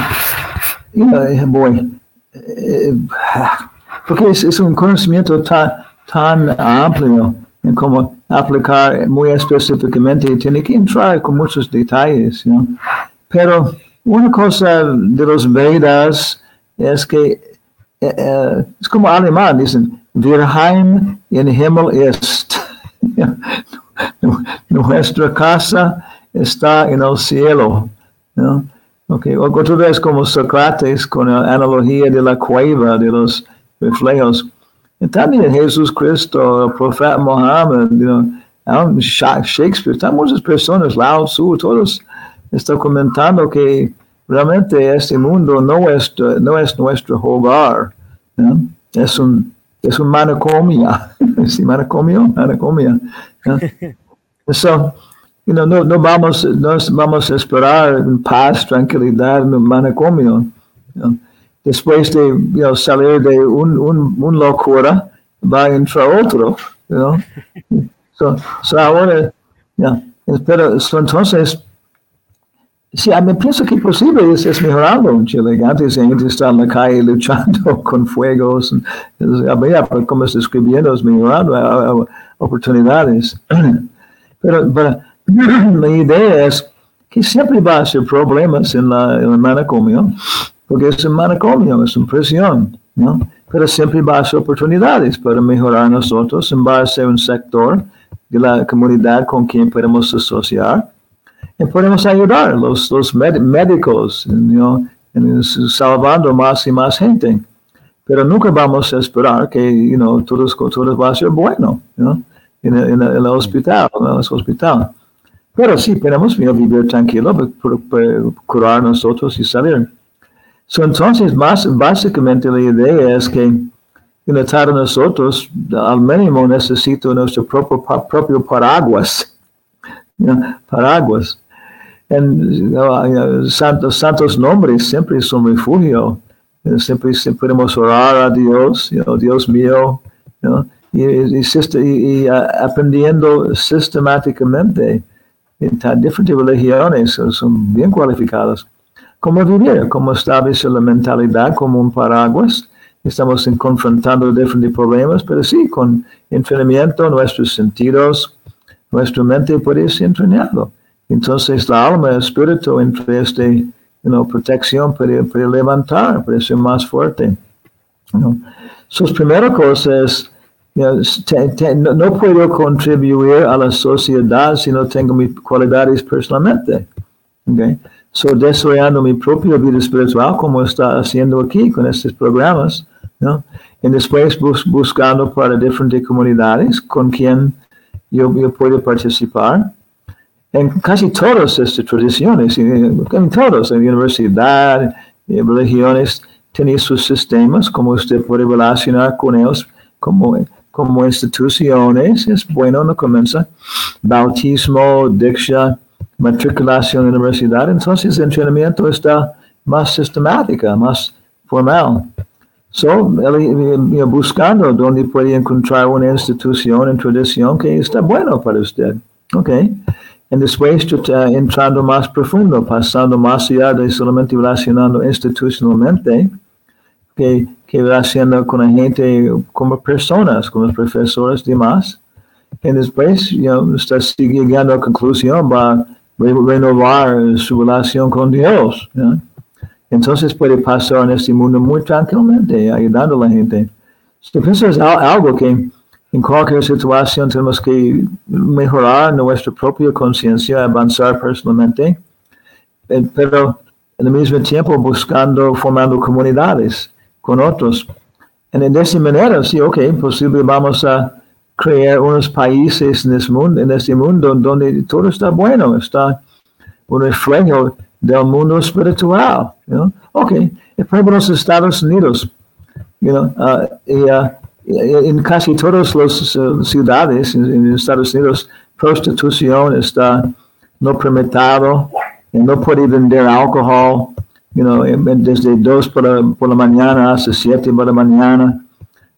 you know, boy, eh, porque es, es, un conocimiento tan, tan amplio en cómo aplicar muy específicamente, tiene que entrar con muchos detalles, ¿no? Pero una cosa de los Vedas es que eh, eh, es como alemán, dicen, Wir Heim in Himmel ist. Nuestra casa está en el cielo. ¿no? Okay. Otra vez como Sócrates con la analogía de la cueva, de los reflejos. Y también Jesús Cristo, el profeta Mohammed, know, Shakespeare, están muchas personas, Lao Tzu, todos están comentando que realmente este mundo no es, no es nuestro hogar, ¿no? es un es un manicomio, ¿sí, manicomio, manicomio. ¿no? So, you know, no, no, vamos, no vamos a esperar paz, tranquilidad en un manicomio. ¿no? después de you know, salir de un, un, un, locura, va a entrar otro. You know? so, so ahora, yeah. pero so entonces, sí, me pienso que posible es, es mejorando en Chile. Antes la gente está en la calle luchando con fuegos, había, como está escribiendo, es mejorando, oportunidades. pero, pero la idea es que siempre va a ser problemas en, la, el manicomio porque es un manicomio, es una prisión, ¿no? Pero siempre va a ser oportunidades para mejorar nosotros, base a un sector de la comunidad con quien podemos asociar podemos ayudar los, los médicos, ¿no? en, salvando más y más gente. Pero nunca vamos a esperar que you know, todo, todo va a ser bueno ¿no? en, en, en, el hospital, en el hospital. Pero sí, podemos vivir tranquilo, para curar nosotros y salir. So, entonces, más, básicamente la idea es que para nosotros, al mínimo necesito nuestro propio, propio paraguas. paraguas. En, uh, santos, santos nombres siempre son refugio. Siempre, siempre podemos orar a Dios, Dios mío, y, y, aprendiendo sistemáticamente en diferentes religiones, son bien cualificados cómo vivir, cómo establecer la mentalidad como un paraguas. Estamos confrontando diferentes problemas, pero sí, con entrenamiento, nuestros sentidos, nuestra mente puede ser entrenado. Entonces, la alma, espíritu, entre este, you know, protección, puede, puede, levantar, puede ser más fuerte. You know. So, primera cosa es, you te, no, puedo contribuir a la sociedad si no tengo mis cualidades personalmente. Okay? So, desarrollando mi propia vida espiritual, como está haciendo aquí con estos programas, ¿no? Y después bus buscando para diferentes comunidades con quien yo, yo puedo participar. En casi todas estas tradiciones, en todas, en universidad, religiones, tienen sus sistemas, como usted puede relacionar con ellos como, como instituciones. Es bueno, no comienza. Bautismo, diksha, matriculación en universidad, entonces el entrenamiento está más sistemática, más formal. So, buscando donde puede encontrar una institución en tradición que está bueno para usted. Ok. Y después entrando más profundo, pasando más allá de solamente relacionando institucionalmente, que, que relaciona con la gente como personas, como los profesores y demás. Y después you está llegando a la conclusión, va a renovar su relación con Dios. Entonces puede pasar en este mundo muy tranquilamente, ayudando a la gente. Eso es algo que en cualquier situación tenemos que mejorar nuestra propia conciencia, avanzar personalmente, eh, pero al mismo tiempo buscando, formando comunidades con otros. Y de esa manera, sí, ok, posible vamos a crear unos países en este mundo, en este mundo donde todo está bueno, está un reflejo del mundo espiritual. You Ok, por ejemplo, los Estados Unidos, you know, uh, uh, en casi todas las uh, ciudades en, Estados Unidos, prostitución está no permitido, no puede vender alcohol, you know, desde 2 por, la, mañana hasta 7 por la mañana.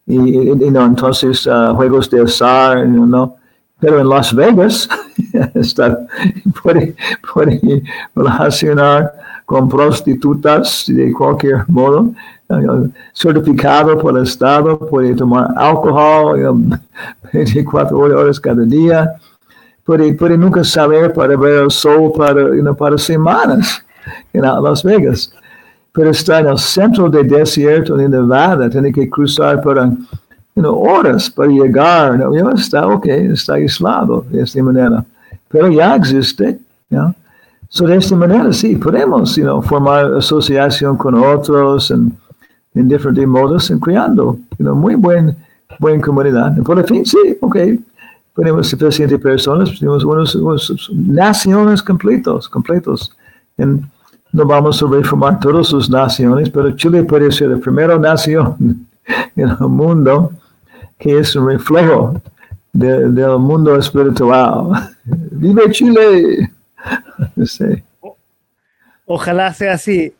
Y, entonces juegos de azar, you know, pero en Las Vegas está, puede, puede relacionar con prostitutas de cualquier modo, certificado por el Estado, puede tomar alcohol 24 horas cada día, puede, puede nunca saber para ver el sol para, para semanas en Las Vegas. Pero está en el centro del desierto de Nevada, tiene que cruzar por horas para llegar, ¿no? está ok, está aislado de esta manera, pero ya existe. ¿no? So, de esta manera sí, podemos you formar asociación con otros en, en diferentes modos, en creando you muy buen, buena comunidad. por fin, sí, ok, tenemos suficientes personas, tenemos unos, naciones completos, completos. En, no vamos a reformar todas sus naciones, pero Chile puede ser la primera nación en el mundo que es un reflejo de, del mundo espiritual. ¡Vive Chile! Ojalá sea así.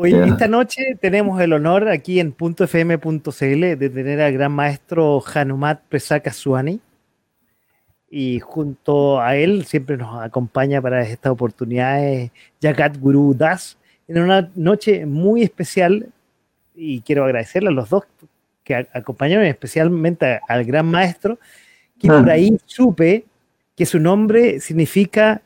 Hoy, esta noche tenemos el honor aquí en .fm.cl de tener al gran maestro Hanumat Presaka Suani. Y junto a él siempre nos acompaña para estas oportunidades Jagat Guru Das en una noche muy especial. Y quiero agradecerle a los dos que acompañaron especialmente al gran maestro, que por ah. ahí supe que su nombre significa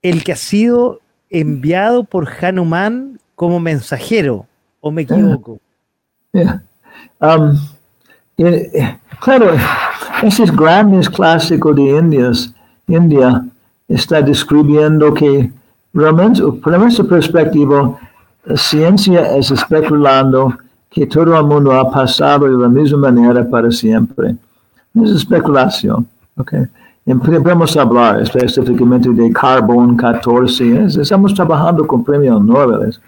el que ha sido enviado por Hanuman como mensajero, o me equivoco. Um, claro, ese grandes clásico de Indias, India está describiendo que realmente, por nuestra perspectiva, la ciencia es especulando que todo el mundo ha pasado de la misma manera para siempre. Es especulación. Okay. Podemos hablar específicamente de Carbon 14. Estamos trabajando con premios Nobel.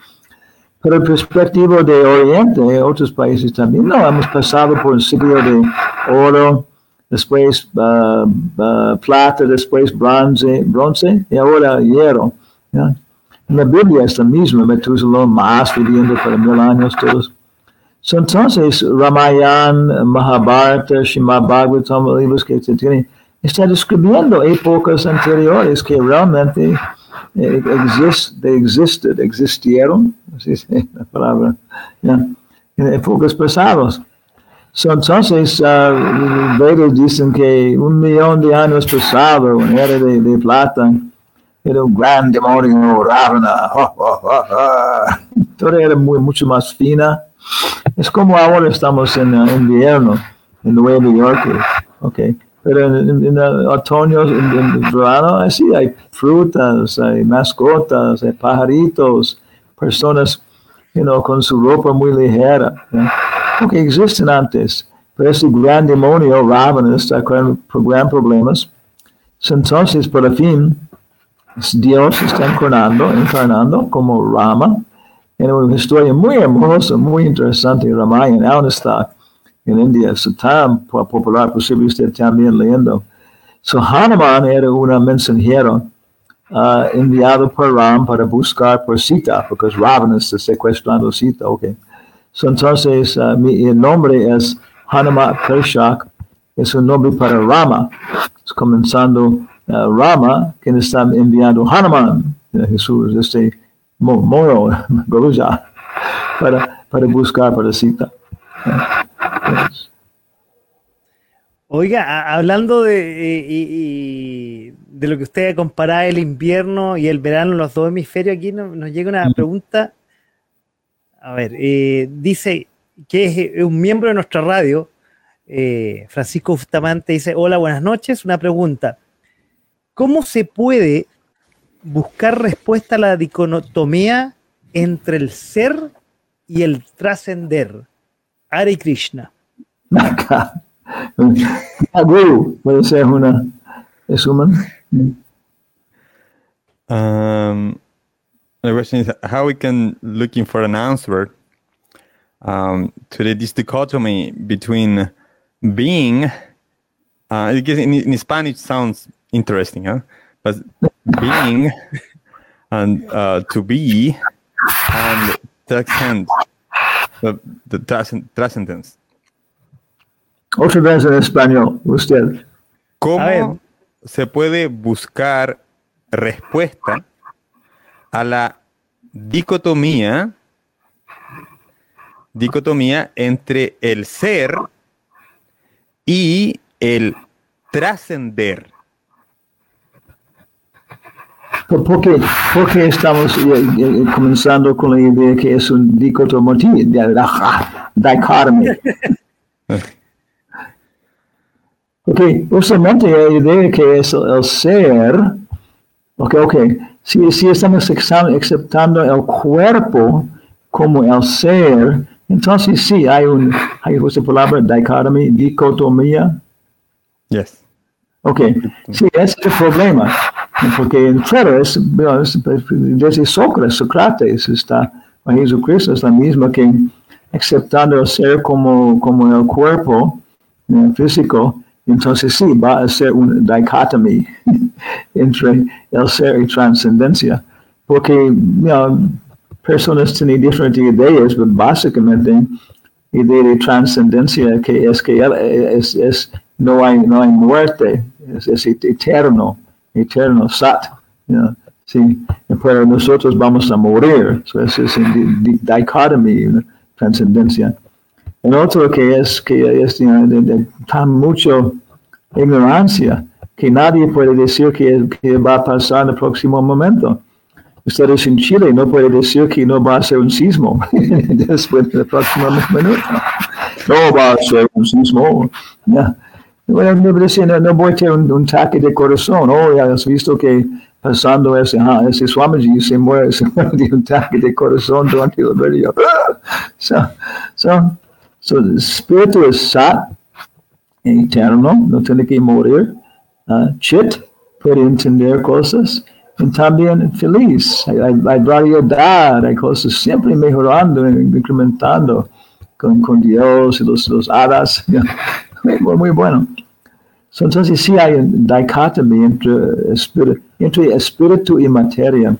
Pero perspectiva de Oriente, otros países también, no, hemos pasado por un siglo de oro, después uh, plata, después bronce, bronce y ahora hierro. ¿ya? La Biblia es la misma, Methuselah más viviendo para mil años todos. So, entonces, Ramayana, Mahabharata, Shimad Bhagavatam, libros que se tienen, está describiendo épocas anteriores que realmente eh, exist, they existed, existieron, así es la palabra, en épocas pasadas. So, entonces, uh, Vedas dicen que un millón de años pasado, era de, de plata, era un gran demonio, Ravana, todo era muy, mucho más fina es como ahora estamos en invierno en Nueva York, okay. Pero en, en, otoño, en, verano, así hay frutas, hay mascotas, hay pajaritos, personas you know, con su ropa muy ligera, existen antes. Pero ese gran demonio, Ravana, está con gran problemas. Entonces, por fin, Dios está encarnando, encarnando como Rama, en una historia muy hermosa, muy interesante, Ramayana, aún está en India, es tan popular, posible usted también leyendo. So Hanuman era un mensajero uh, enviado por Ram para buscar por Sita, porque Ravana está secuestrando Sita, ok. So, entonces, uh, mi, el nombre es Hanuman Pershak, es un nombre para Rama, es comenzando uh, Rama, quien está enviando Hanuman, uh, Jesús, este mo- moro, Goruja, para, para buscar para Sita. Oiga, hablando de, eh, y- y de lo que usted comparaba el invierno y el verano, los dos hemisferios, aquí no- nos, llega una pregunta. A ver, eh, dice que es eh, un miembro de nuestra radio, eh, Francisco Bustamante, dice, hola, buenas noches, una pregunta. ¿Cómo se puede buscar respuesta a la dicotomía entre el ser y el trascender? Hare Krishna. Guru, puede ser una, es. Um, the question is how we can looking for an answer um, to the, this dichotomy between being. Uh, because in, in Spanish sounds interesting, huh? But being and uh, to be and transcend the, the transcend- transcendence. Otra vez en español, usted. ¿Cómo se puede buscar respuesta a la dicotomía, dicotomía entre el ser y el trascender? ¿Por, qué, por qué estamos eh, eh, comenzando con la idea que es un dicotomía, dichotomy? Porque justamente la idea que es el, ser, ok, ok, si, si estamos aceptando el cuerpo como el ser, entonces sí hay un, hay esa palabra, dichotomía, dicotomía, Yes. Ok, sí, ese es el problema, porque en claro, es, desde Sócrates, Sócrates está, a Jesucristo es la misma que aceptando el ser como, como el cuerpo físico, entonces sí, va a ser una dicotomía entre el ser y trascendencia, porque personas tienen diferentes ideas, pero básicamente idea de trascendencia que es que es, no hay no hay muerte es, es eterno eterno sat you know, sí. Pero nosotros vamos a morir so es es di- di- dichotomy you el otro que es que es know, de, de tan mucho ignorancia que nadie puede decir que, que va a pasar en el próximo momento ustedes en Chile no puede decir que no va a ser un sismo después del próximo minuto. No va a ser un sismo. Ya. Bueno, no, no, no voy a tener un, un ataque de corazón. Oh, ya has visto que pasando ese, ah, ese Swamiji se muere, se muere de un ataque de corazón durante el video. So, so, so, el espíritu es sat, eterno, no tiene que morir. Ah, chit puede entender cosas y también feliz. Hay, hay, hay variedad, hay cosas siempre mejorando, incrementando con, Dios y los, los hadas. Muy, muy bueno. So, entonces sí hay dicotomía entre espíritu, espíritu y materia.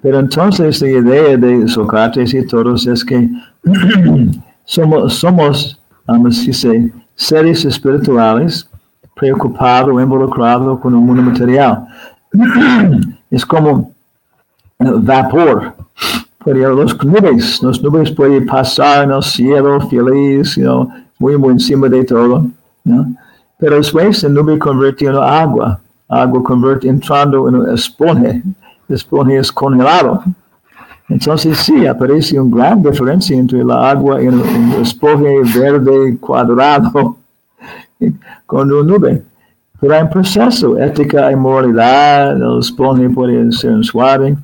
Pero entonces la idea de Sócrates y todos es que somos, somos vamos decir, seres espirituales preocupados o involucrados con el mundo material. es como vapor. Puede las nubes, las nubes pueden pasar en el cielo feliz, you know, muy, muy encima de todo. ¿no? Pero después la nube convierte en agua. Agua convierte entrando en esponja. La esponja es congelado. Entonces sí, aparece una gran diferencia entre la agua y un esponja verde cuadrado con una nube. Pero hay un proceso, ética y moralidad, el esponja puede ser suave,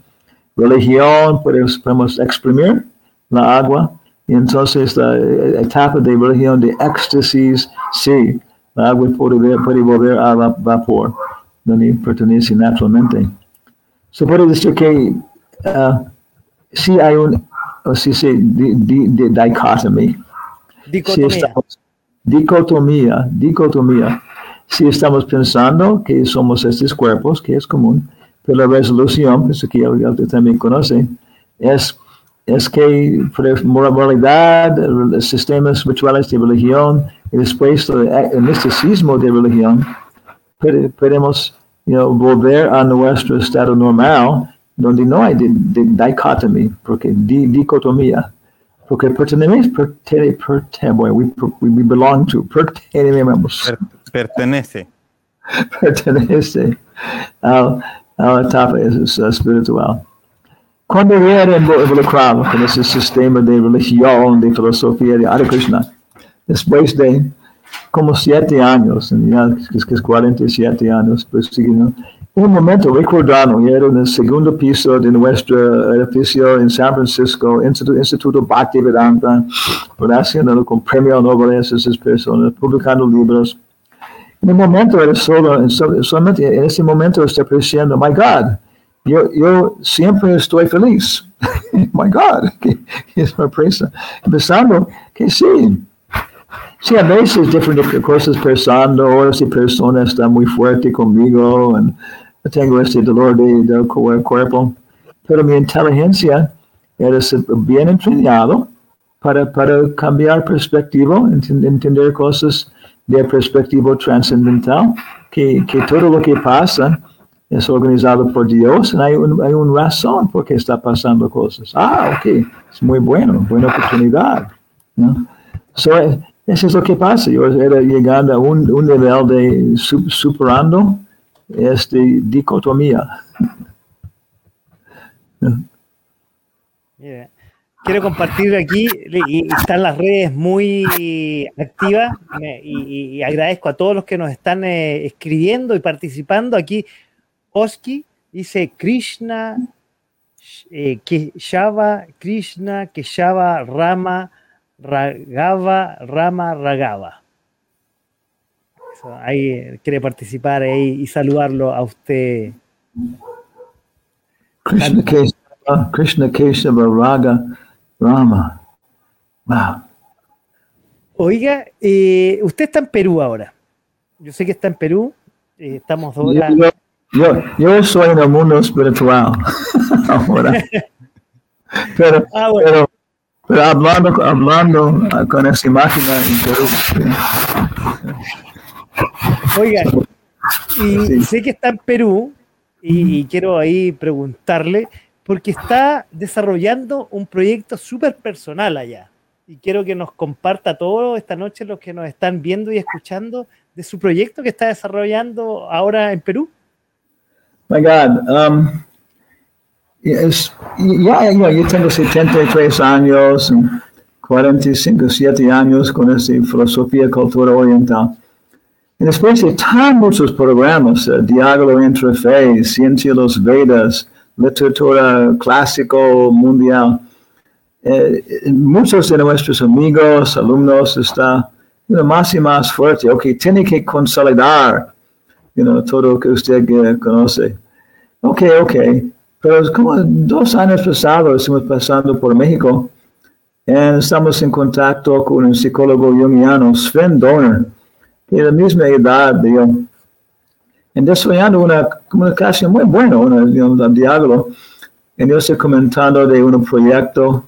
religión, podemos exprimir la agua, y entonces la etapa de religión de éxtasis, sí, la agua puede, puede volver a vapor, donde pertenece naturalmente. Se puede decir que uh, sí hay un, o sí, sí, di, di, di, dicotomía. Dicotomía. Si estamos, dicotomía, dicotomía. Si estamos pensando que somos estos cuerpos, que es común, pero la resolución, pues aquí usted también conoce, es, es que por moralidad, sistemas rituales de religión y después el misticismo de religión, podemos volver a nuestro estado normal, donde no hay dicotomía, porque dicotomía, porque pertenecemos, we, we belong to, pertenecemos. Pertenece. Pertenece a, la etapa espiritual. Cuando era involucrado con ese sistema de religión, de filosofía de Hare Krishna, después de como siete años, ya que es 47 años, pues, ¿no? Un momento recordando, era en el segundo piso de nuestro edificio en San Francisco, Instituto, Instituto Bhakti Vedanta, haciendo con premio Nobel a esas personas, publicando libros. En el momento era solo, solamente en ese momento estoy diciendo, my God, yo, yo siempre estoy feliz. my God, que, es sorpresa. Pensando que sí, Sí, a veces diferentes cosas pensando, ahora si persona está muy fuerte conmigo, tengo este dolor de, del cuerpo, pero mi inteligencia era bien entrenado para, para cambiar perspectiva, entender cosas de perspectiva trascendental, que, que todo lo que pasa es organizado por Dios y hay, un, hay una razón por qué está pasando cosas. Ah, ok, es muy bueno, buena oportunidad. ¿no? So, eso es lo que pasa. Yo era llegando a un, un nivel de superando esta dicotomía. Quiero compartir aquí, y están las redes muy activas, y, agradezco a todos los que nos están eh, escribiendo y participando. Aquí, Oski dice Krishna, eh, Keshava, Krishna, Keshava, Rama, Ragava, Rama, Ragava. Ahí quiere participar ahí y saludarlo a usted. Krishna Keshava, Krishna Keshava Raga Rama. Wow. Oiga, eh, usted está en Perú ahora. Yo sé que está en Perú. Eh, estamos ahora. Yo, yo, yo, soy en el mundo espiritual ahora. pero, ah, bueno. pero pero hablando, hablando con esa máquina Oiga, y sé que está en Perú y, quiero ahí preguntarle, porque está desarrollando un proyecto súper personal allá. Y quiero que nos comparta todo esta noche los que nos están viendo y escuchando de su proyecto que está desarrollando ahora en Perú. My God, um, es, ya, yo tengo 73 años, 45, 7 años con esta filosofía cultura oriental. Después de tan muchos programas, uh, diálogo entre fe, ciencia de los Vedas, literatura clásico mundial, eh, muchos de nuestros amigos, alumnos, están más y más fuerte. Ok, tiene que consolidar todo lo que usted conoce. Ok, ok. Pero como dos años pasados estamos pasando por México y estamos en contacto con un psicólogo jungiano, Sven Donner, es la misma edad. Y desarrollando una comunicación muy buena, un diálogo. Y yo estoy comentando de un proyecto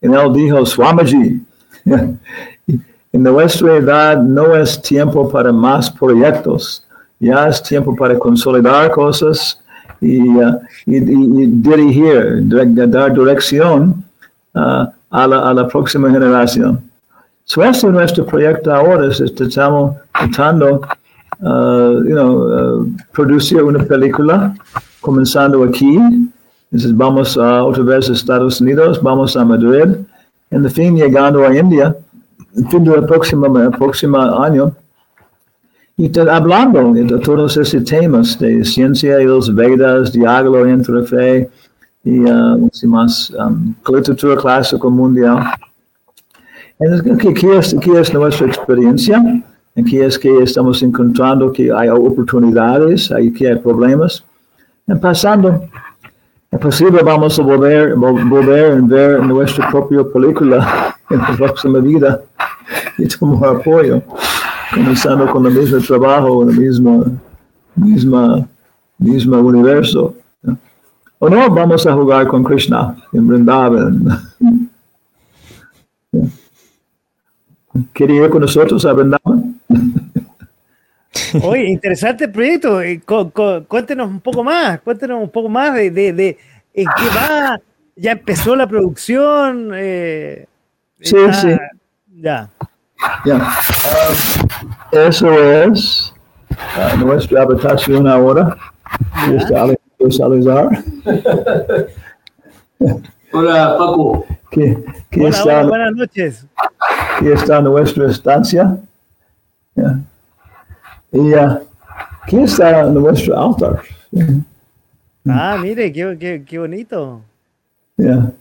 y él dijo, Swamiji, en nuestra edad no es tiempo para más proyectos, ya es tiempo para consolidar cosas y, uh, y, dirigir, dar dirección uh, a, la, próxima generación. Este es nuestro proyecto ahora, estamos tratando uh, you know, producir una película, comenzando aquí, entonces vamos a otra vez a Estados Unidos, vamos a Madrid, en fin llegando a India, en fin del próximo, próximo año, y hablando de todos esos temas de ciencia y los Vedas, diálogo entre fe y uh, más, um, literatura clásica mundial. Entonces, aquí es, aquí es nuestra experiencia, aquí es que estamos encontrando que hay oportunidades, hay que hay problemas. Pasando, es posible vamos a volver, volver a ver nuestra propia película en la próxima vida y tomar apoyo comenzando con el mismo trabajo, el mismo, misma, mismo universo. o no, vamos a jugar con Krishna en Vrindavan. ¿Quiere ir con nosotros a Vrindavan? Oye, interesante proyecto. Eh, cuéntenos un poco más, cuéntenos un poco más de, de, en qué va. Ya empezó la producción. Eh, sí, sí. Ya. Ya. eso es uh, nuestra habitación ahora. Está Salazar. Hola, Paco. ¿Qué, qué hola, está, hola, buenas noches. Aquí está nuestra estancia. Yeah. Y uh, aquí está nuestro altar. Ah, mire, qué, qué, qué bonito. Yeah.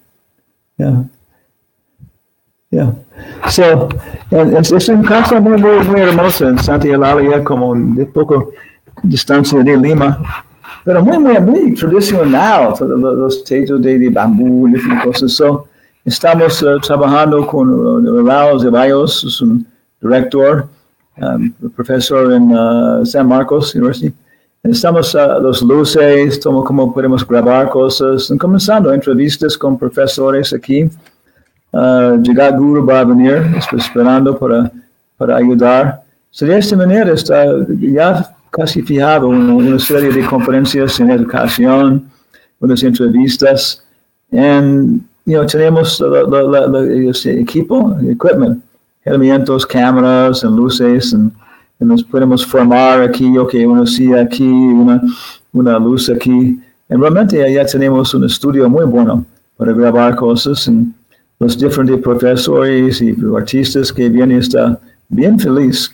Yeah. Yeah. So, es, es un casa muy, muy, muy hermoso en Santa Eulalia, como de poco distancia de Lima, pero muy, muy, muy tradicional, los techos de, de bambú, y cosas. So, estamos uh, trabajando con uh, Raúl Ceballos, es un director, um, profesor en uh, San Marcos University. Estamos uh, los luces, como podemos grabar cosas, comenzando entrevistas con profesores aquí. Uh, Guru va a venir, estoy esperando para, para ayudar. So, de esta manera está ya casi fijado una, serie de conferencias en educación, unas entrevistas, y you know, tenemos el equipo, equipment, herramientas, cámaras, y luces, y nos podemos formar aquí, ok, uno sí aquí, una, una luz aquí. Y realmente ya tenemos un estudio muy bueno para grabar cosas. Y los diferentes profesores y artistas que vienen está bien feliz.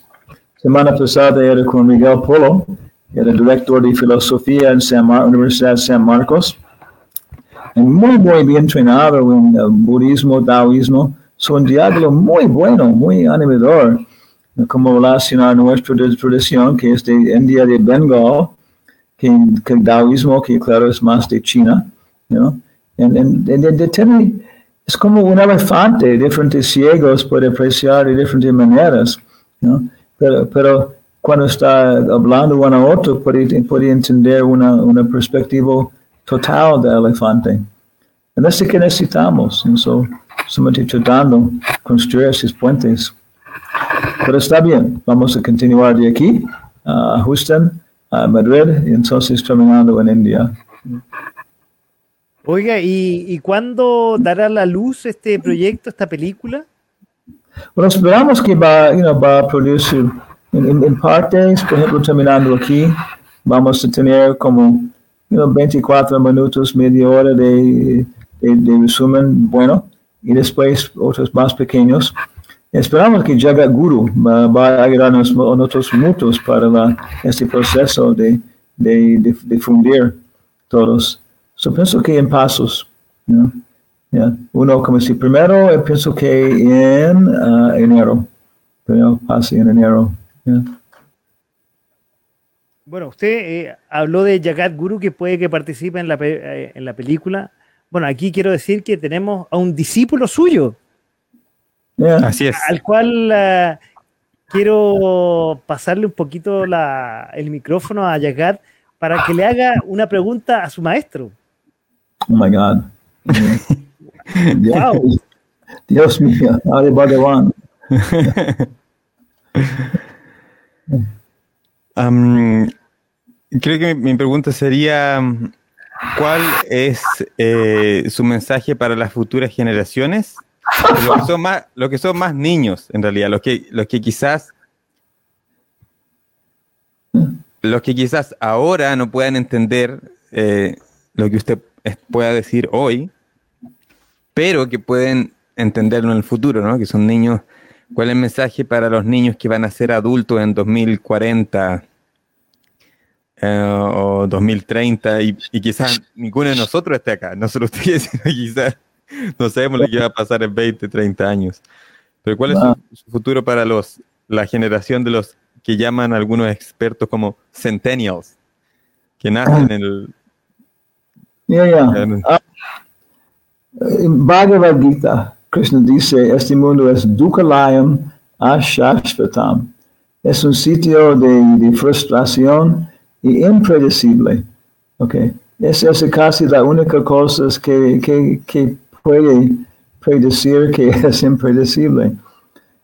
Semana pasada era con Miguel Polo, era director de filosofía en San Mar Universidad de San Marcos. Muy, muy bien entrenado en uh, budismo, taoísmo. Es un diálogo muy bueno, muy animador como relacionar nuestra tradición, que es de India, de Bengal, que, el taoísmo, que claro es más de China, ¿no? And, and, and, tiene, es como un elefante, diferentes ciegos pueden apreciar de diferentes maneras, ¿no? Pero, cuando está hablando uno a otro puede, puede entender una, una perspectiva total del elefante. Y es lo que necesitamos, eso, estamos tratando de construir esos puentes. Pero está bien, vamos a continuar de aquí a Houston, a Madrid, y entonces terminando en India. Oiga, ¿y, ¿y cuándo dará la luz este proyecto, esta película? Bueno, esperamos que va, you know, va a producir en, en, partes, por ejemplo, terminando aquí, vamos a tener como you know, 24 minutos, media hora de, de, de resumen bueno, y después otros más pequeños. Esperamos que Jagat Guru va, va a ayudarnos a nosotros mutuos para la, este proceso de, de, de, de fundir todos. Yo pienso que en pasos. You know? Yeah. Uno, como si primero, pienso que en uh, enero. Pero pase en enero. Bueno, usted eh, habló de Jagat Guru que puede que participe en la, eh, en la película. Bueno, aquí quiero decir que tenemos a un discípulo suyo. Yeah. Así es. Al cual uh, quiero pasarle un poquito la, el micrófono a Jagat para que le haga una pregunta a su maestro. Oh my God. Wow. Dios mío, Hare Bhagavan. creo que mi pregunta sería, ¿cuál es eh, su mensaje para las futuras generaciones? Los que, son más, los que son más niños, en realidad, los que, los que quizás los que quizás ahora no puedan entender eh, lo que usted pueda decir hoy, pero que pueden entenderlo en el futuro, ¿no? Que son niños. ¿Cuál es el mensaje para los niños que van a ser adultos en 2040 eh, o 2030 y, y, quizás ninguno de nosotros esté acá? No solo usted, sino quizás no sabemos lo que va a pasar en 20, 30 años. Pero ¿cuál es su, su futuro para los la generación de los que llaman algunos expertos como centennials, que nacen en el... Yeah, yeah. Uh, en Bhagavad Gita, Krishna dice, este mundo es dukalayam ashashvatam. Es un sitio de, frustración y impredecible. Okay. esa es casi la única cosa que, que, que puede predecir que es impredecible.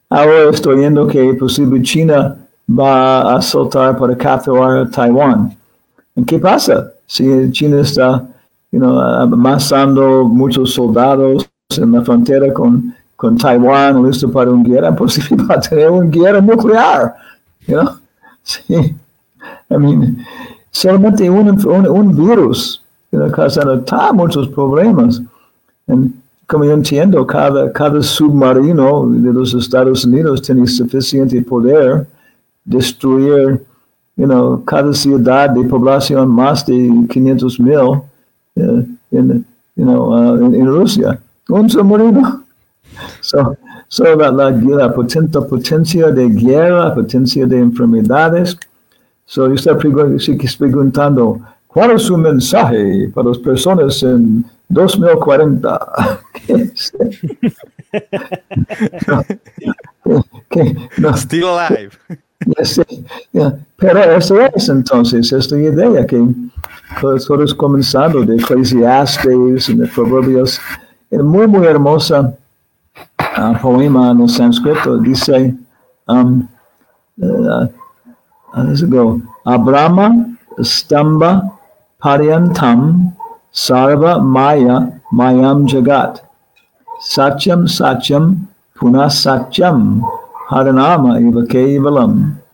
Ahora estoy viendo que posible China va a soltar para capturar Taiwán. ¿Qué pasa? Si China está you know, amasando muchos soldados en la frontera con, con Taiwán, listo para una guerra, posible va a tener una guerra nuclear. You know? Sí. I mean, solamente un, un, un virus you know, muchos problemas. And, como yo entiendo, cada, cada submarino de los Estados Unidos tiene suficiente poder destruir you know, cada ciudad de población más de 500 mil in, you know, uh, in, in, Rusia. Un submarino. So, so la, la, la potencia, potencia de guerra, potencia de enfermedades. So, yo estoy preguntando, ¿cuál es su mensaje para las personas en 2040? no. Still alive. Yeah. Pero eso es entonces, esta idea que nosotros comenzando de Eclesiastes y de Proverbios, es muy, muy hermosa uh, poema en el sánscrito, dice, um, uh, let's go, Abrahma, Stamba, Paryantam, Sarva, Maya, Mayam Jagat, Satyam, Satyam, Puna Satyam, Haranama Iva Kevalam.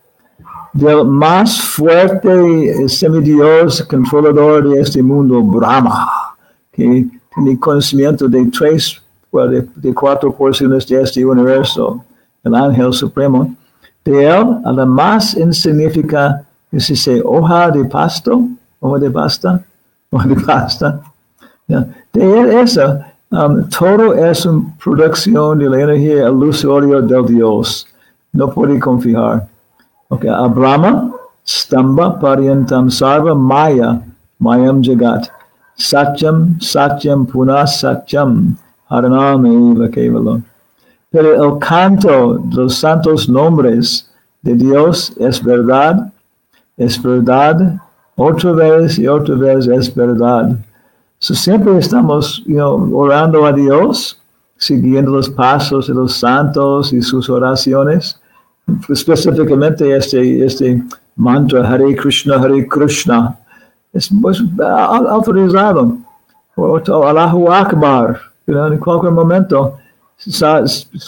Del más fuerte semidios controlador de este mundo, Brahma, que tiene conocimiento de tres, de, de cuatro porciones de este universo, el ángel supremo. De él, a la más insignifica, se dice hoja de pasto, hoja de pasta, hoja de pasta. De él, esa, Um, todo es una producción de la energía ilusoria del Dios. No puede confiar. Okay. Abrahma, Stamba, Paryantam, Sarva, Maya, Mayam Jagat. Satyam, Satyam, Puna Satyam, Haranam Eva Kevalam. Pero el canto de los santos nombres de Dios es verdad, es verdad, otra vez y otra vez es verdad. So, siempre estamos orando a Dios, siguiendo los pasos de los santos y sus oraciones. Específicamente este, este mantra Hare Krishna, Hare Krishna, es autorizado. O, Allahu Akbar, en cualquier momento.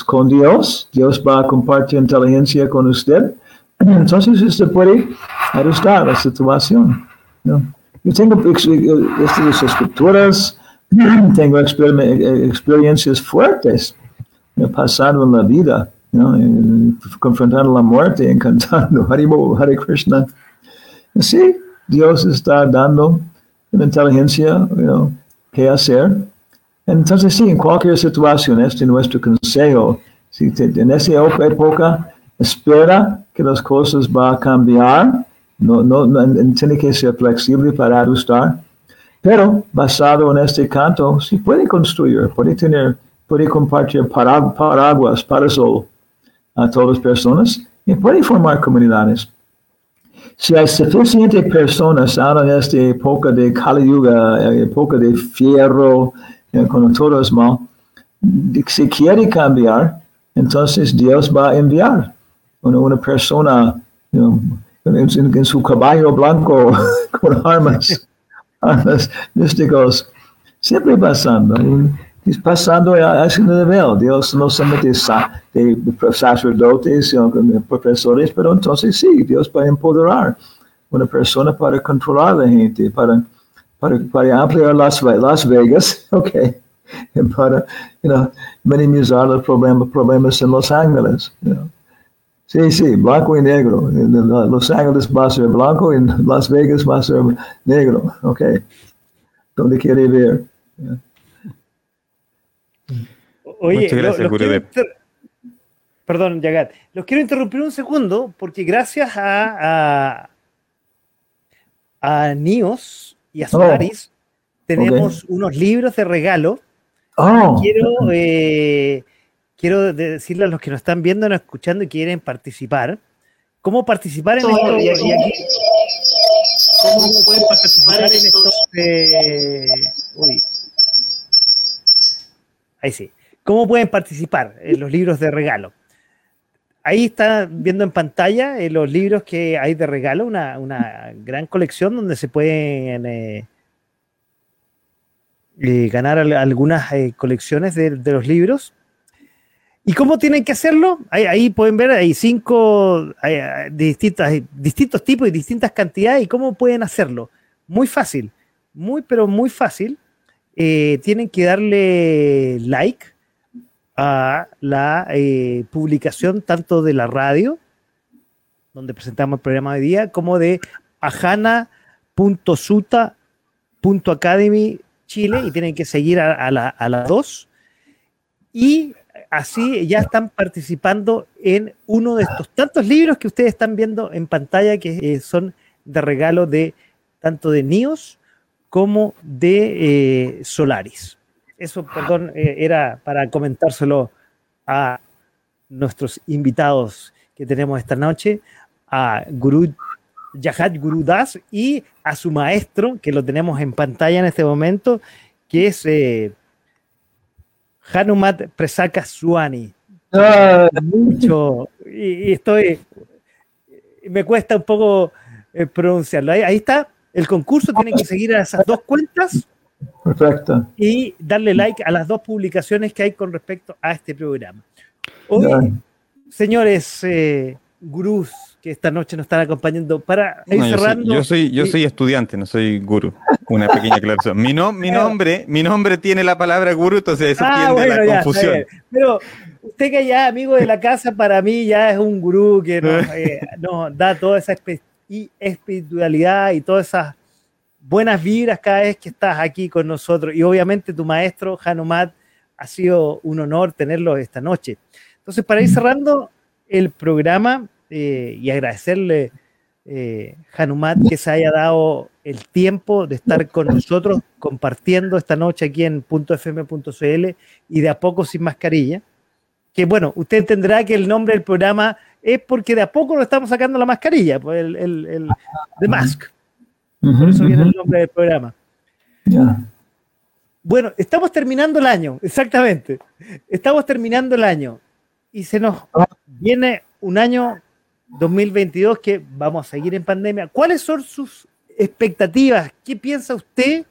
Con Dios, Dios va a compartir inteligencia con usted. Entonces usted puede ajustar la situación. Yo tengo estas escrituras, tengo experiencias fuertes. Pasado en la vida, ¿no? confrontando la muerte, encantando Haribo, Hare Krishna. Sí, Dios está dando una inteligencia, you know, qué hacer. Entonces, sí, en cualquier situación, este es nuestro consejo. Si te, en esa época espera que las cosas van a cambiar, no, no, no, tiene que ser flexible para ajustar, pero basado en este canto, sí puede construir, puede tener, puede compartir paraguas, parasol a todas las personas y puede formar comunidades. Si hay suficientes personas ahora en esta época de Kali Yuga, época de fierro, cuando todo es mal, si quiere cambiar, entonces Dios va a enviar una, una persona en, su caballo blanco con armas, armas místicos, siempre pasando. Y pasando a ese nivel. Dios no solamente de sacerdotes, sino profesores, pero entonces sí, Dios va a empoderar una persona para controlar a la gente, para, para, para ampliar Las, Las Vegas, ok, para you know, minimizar los problemas, problemas en Los Ángeles. You know. Sí, sí, blanco y negro. En Los Ángeles va a ser blanco, en Las Vegas va a ser negro. Ok. Donde quiere ver. Oye, Muchas gracias, lo, Perdón, Yagat. Los quiero interrumpir un segundo porque gracias a, a, a Nios y a Solaris tenemos unos libros de regalo. Oh. Quiero eh, quiero decirle a los que nos están viendo, nos escuchando y quieren participar, cómo participar en esto. cómo pueden participar en estos... Eh, uy. Ahí sí. ¿Cómo pueden participar en los libros de regalo? Ahí está viendo en pantalla eh, los libros que hay de regalo, una, gran colección donde se pueden eh, eh, ganar al- algunas colecciones de, los libros. ¿Y cómo tienen que hacerlo? Ahí, pueden ver, hay cinco distintas, distintos tipos y distintas cantidades. ¿Y cómo pueden hacerlo? Muy fácil, muy, pero muy fácil. Tienen que darle like a la eh, publicación tanto de la radio, donde presentamos el programa de día, como de ajana.suta.academy Chile y tienen que seguir a, a la, las dos. Y así ya están participando en uno de estos tantos libros que ustedes están viendo en pantalla que eh, son de regalo de tanto de NIOS como de eh, Solaris. Eso, perdón, eh, era para comentárselo a nuestros invitados que tenemos esta noche, a Guru Yahat Guru Das y a su maestro, que lo tenemos en pantalla en este momento, que es eh, Hanumat Presaka Suani. Ah, Mucho, y, y estoy, me cuesta un poco eh, pronunciarlo. Ahí, ahí está, el concurso tiene que seguir a esas dos cuentas perfecto. y darle like a las dos publicaciones que hay con respecto a este programa. Hoy, señores eh, gurús que esta noche nos están acompañando, para ir No, yo, soy, cerrando. yo soy yo soy estudiante, no soy gurú. Una pequeña aclaración. Mi, no- mi nombre, mi nombre tiene la palabra gurú, entonces eso Ah, tiende bueno, la ya, confusión. Pero usted que ya amigo de la casa, para mí ya es un gurú que nos, eh, nos da toda esa espe- y espiritualidad y todas esas buenas vibras cada vez que estás aquí con nosotros. Y obviamente tu maestro, Hanumat, ha sido un honor tenerlo esta noche. Entonces, para ir cerrando el programa eh, y agradecerle, eh, Hanumat, que se haya dado el tiempo de estar con nosotros compartiendo esta noche aquí en .fm.cl y de a poco sin mascarilla. Que bueno, usted entenderá que el nombre del programa es porque de a poco lo estamos sacando la mascarilla, pues el, el, el- The Mask. Por eso viene el nombre del programa. Ya. Bueno, estamos terminando el año, exactamente. Estamos terminando el año y se nos viene un año 2022 que vamos a seguir en pandemia. ¿Cuáles son sus expectativas? ¿Qué piensa usted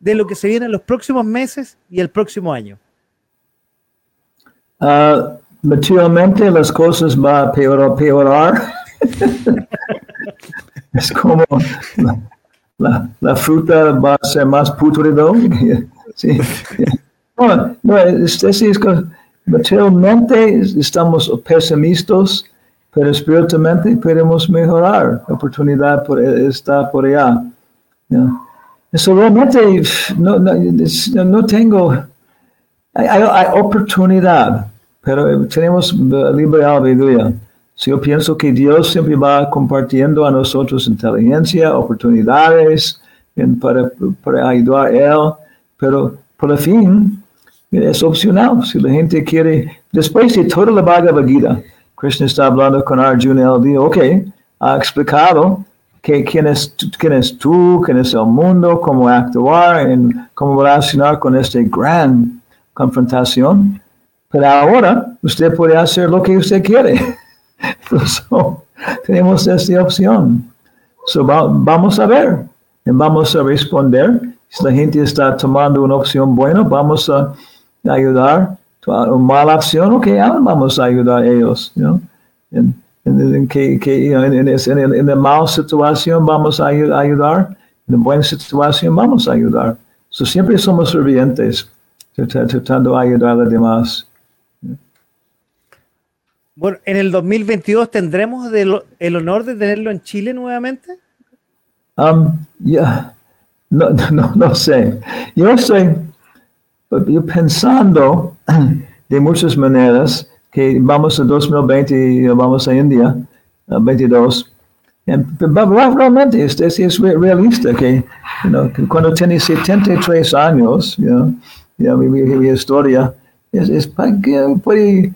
de lo que se viene en los próximos meses y el próximo año? Ah, materialmente las cosas van a peor- peorar. es como la, fruta va a ser más putrido. sí. No, no, es, que materialmente estamos pesimistas, pero espiritualmente podemos mejorar. La oportunidad por, está por allá. Eso realmente no, no, no tengo hay- hay oportunidad, pero tenemos libre albedrío. Si yo pienso que Dios siempre va compartiendo a nosotros inteligencia, oportunidades para, ayudar a Él, pero por el fin es opcional. Si la gente quiere, después de toda la Bhagavad Gita, Krishna está hablando con Arjuna, él dijo, ok, ha explicado que quién es, quién tú, quién es el mundo, cómo actuar, en, cómo relacionar con este gran confrontación. Pero ahora usted puede hacer lo que usted quiere. So, tenemos esta opción. So, va- vamos a ver vamos a responder. Si la gente está tomando una opción buena, vamos a ayudar. Una mala opción, ok, ah, vamos a ayudar a ellos. you know. En, en- en que, que, you know, en, la mala situación vamos a ayu- ayudar. En la buena situación vamos a ayudar. So, siempre somos servientes trat- tratando de ayudar a los demás. Bueno, en el 2022 tendremos de el honor de tenerlo en Chile nuevamente. Um, ya, no, no, no sé. Yo estoy yo pensando de muchas maneras que vamos a 2020 y vamos a India, a 22. En- pero realmente es, es, es re- realista que, you know, cuando tiene 73 años, you know, mi, historia, es, es puede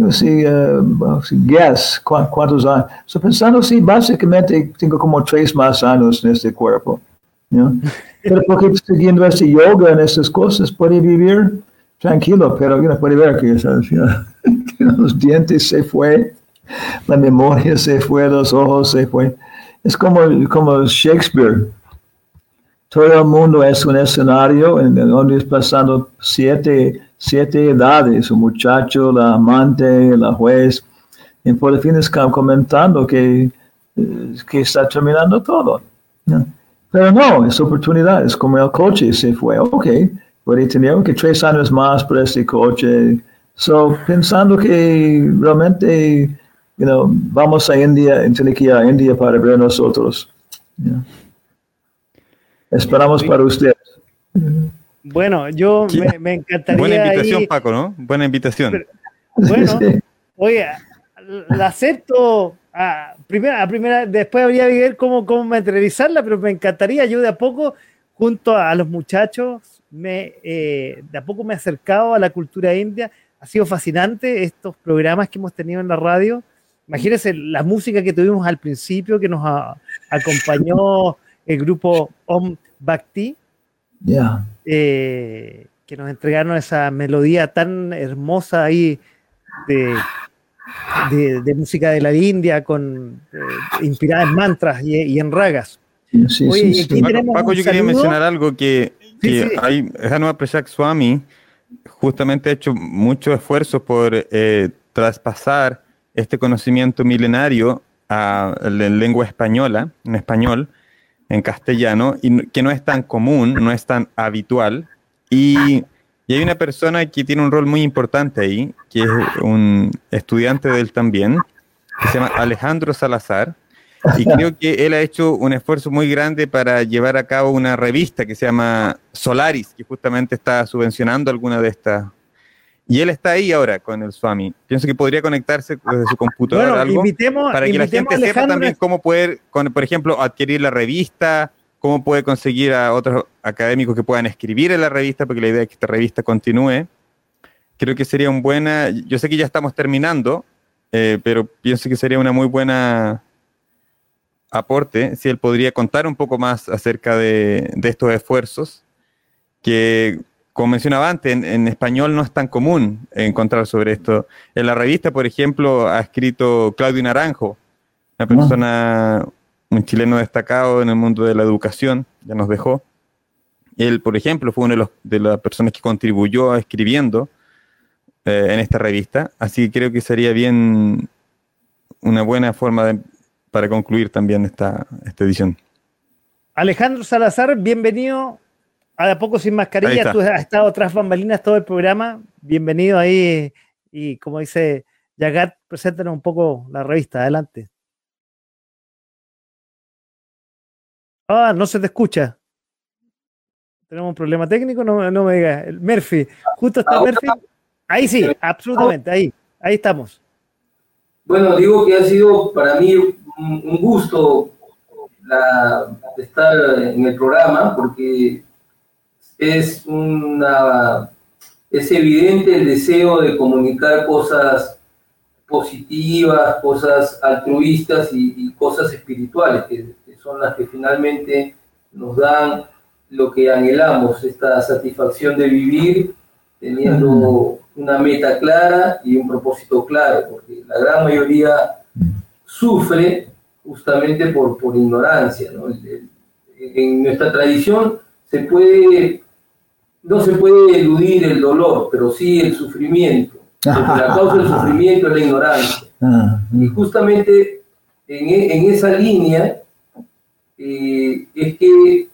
yo sí, uh, cuántos años. Estoy pensando, sí, básicamente tengo como tres más años en este cuerpo. ¿no? Pero porque siguiendo este yoga en estas cosas puede vivir tranquilo, pero uno puede ver que, que los dientes se fue, la memoria se fue, los ojos se fue. Es como, como Shakespeare. Todo el mundo es un escenario en donde es pasando siete, siete edades, un muchacho, la amante, la juez, y por el fin es comentando que, que está terminando todo. Pero no, es oportunidad, es como el coche se fue, ok, puede tener que tres años más por este coche. So, pensando que realmente you know, vamos a India, tiene que ir a India para ver nosotros. Esperamos para ustedes. Bueno, yo me, encantaría. Buena invitación, Paco, ¿no? Buena invitación. bueno, oye, la acepto a primera, a primera, después habría que ver cómo, cómo materializarla, pero me encantaría, yo de a poco, junto a los muchachos, me, eh, de a poco me he acercado a la cultura india. Ha sido fascinante estos programas que hemos tenido en la radio. Imagínense la música que tuvimos al principio, que nos acompañó el grupo Om Bhakti, eh, que nos entregaron esa melodía tan hermosa ahí de, de, música de la India, con, eh, inspirada en mantras y, en ragas. Oye, Paco, yo quería mencionar algo que, que hay, Hanuman Prashak Swami justamente ha hecho mucho esfuerzo por eh, traspasar este conocimiento milenario a la lengua española, en español, en castellano, y que no es tan común, no es tan habitual. Y, y, hay una persona que tiene un rol muy importante ahí, que es un estudiante de él también, que se llama Alejandro Salazar. Y creo que él ha hecho un esfuerzo muy grande para llevar a cabo una revista que se llama Solaris, que justamente está subvencionando alguna de estas y él está ahí ahora con el Swami. Pienso que podría conectarse desde su computadora algo para que la gente sepa también cómo poder, por ejemplo, adquirir la revista, cómo puede conseguir a otros académicos que puedan escribir en la revista, porque la idea es que esta revista continúe. Creo que sería un buena, yo sé que ya estamos terminando, eh, pero pienso que sería una muy buena aporte si él podría contar un poco más acerca de, de estos esfuerzos que como mencionaba antes, en, español no es tan común encontrar sobre esto. En la revista, por ejemplo, ha escrito Claudio Naranjo, una persona, un chileno destacado en el mundo de la educación, ya nos dejó. Él, por ejemplo, fue una de, las personas que contribuyó a escribiendo eh, en esta revista, así que creo que sería bien una buena forma para concluir también esta, esta edición. Alejandro Salazar, bienvenido a poco sin mascarilla, tú has estado tras bambalinas todo el programa. Bienvenido ahí. Y como dice Yagat, preséntanos un poco la revista. Adelante. Ah, no se te escucha. Tenemos un problema técnico, no, no me digas. Murphy, justo está Murphy. Ahí sí, absolutamente, ahí, ahí estamos. Bueno, digo que ha sido para mí un gusto estar en el programa porque es una es evidente el deseo de comunicar cosas positivas, cosas altruistas y, cosas espirituales, que, son las que finalmente nos dan lo que anhelamos, esta satisfacción de vivir teniendo una meta clara y un propósito claro, porque la gran mayoría sufre justamente por, por ignorancia. En nuestra tradición se puede no se puede eludir el dolor, pero sí el sufrimiento. la causa del sufrimiento es la ignorancia. Ah. Y justamente en, e, en esa línea eh, es que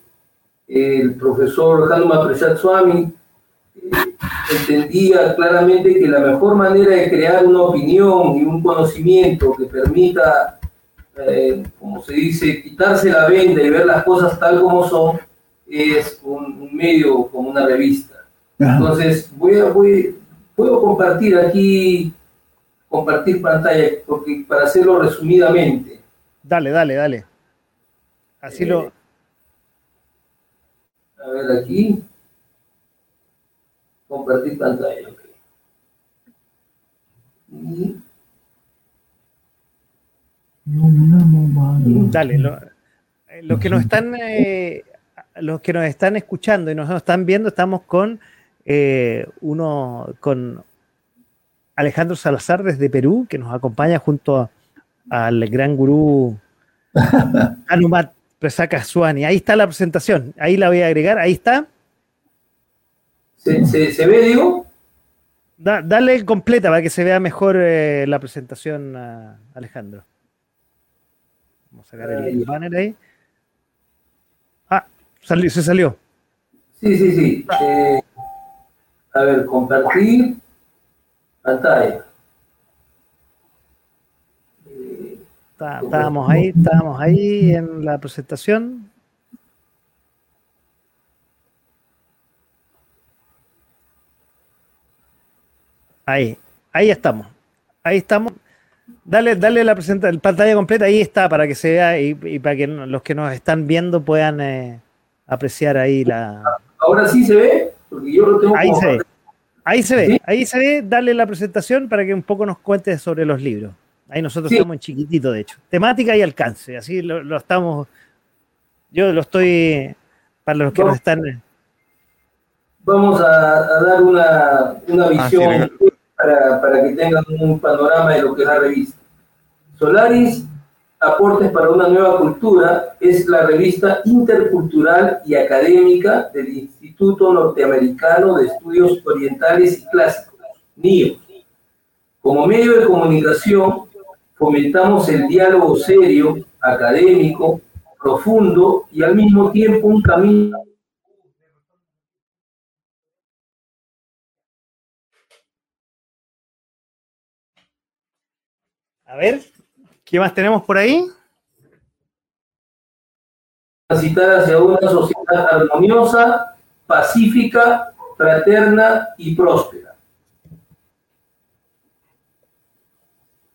el profesor Hanuman Prasad Swami eh, entendía claramente que la mejor manera de crear una opinión y un conocimiento que permita, eh, como se dice, quitarse la venda y ver las cosas tal como son, es un, medio como una revista. Entonces, voy a, voy, puedo compartir aquí, compartir pantalla, porque para hacerlo resumidamente. Dale, dale, dale. Así lo... Eh, a ver aquí. Compartir pantalla, Y Dale, lo- eh, los que nos están eh, los que nos están escuchando y nos están viendo, estamos con eh, uno con Alejandro Salazar desde Perú, que nos acompaña junto a- al gran gurú Anumat Presaka Suani. Ahí está la presentación, ahí la voy a agregar, ahí está. ¿Se, se, se ve, digo? Da- dale completa para que se vea mejor eh, la presentación, Alejandro. Vamos a sacar el banner ahí. Se salió. Sí, sí, sí. Eh, a ver, compartir pantalla. Eh, Está- Estábamos ahí, estábamos ahí en la presentación. Ahí, ahí estamos. Ahí estamos. Dale, dale la presenta, la pantalla completa, ahí está, para que se vea y, y para que los que nos están viendo puedan eh, apreciar ahí la. Ahora sí se ve, porque yo lo tengo Ahí como- se ve. Ahí se ve, ¿Sí? ahí se ve, dale la presentación para que un poco nos cuentes sobre los libros. Ahí nosotros Sí. estamos en chiquitito, de hecho. Temática y alcance, así lo, lo estamos. Yo lo estoy. Para los que No. nos están. Vamos a, a dar una, una Ah, sí, visión para, para que tengan un panorama de lo que es la revista. Solaris, Aportes para una nueva cultura, es la revista intercultural y académica del Instituto Norteamericano de Estudios Orientales y Clásicos, NIO. Como medio de comunicación, fomentamos el diálogo serio, académico, profundo y al mismo tiempo un camino A ver, ¿qué más tenemos por ahí? transitar hacia una sociedad armoniosa, pacífica, fraterna y próspera.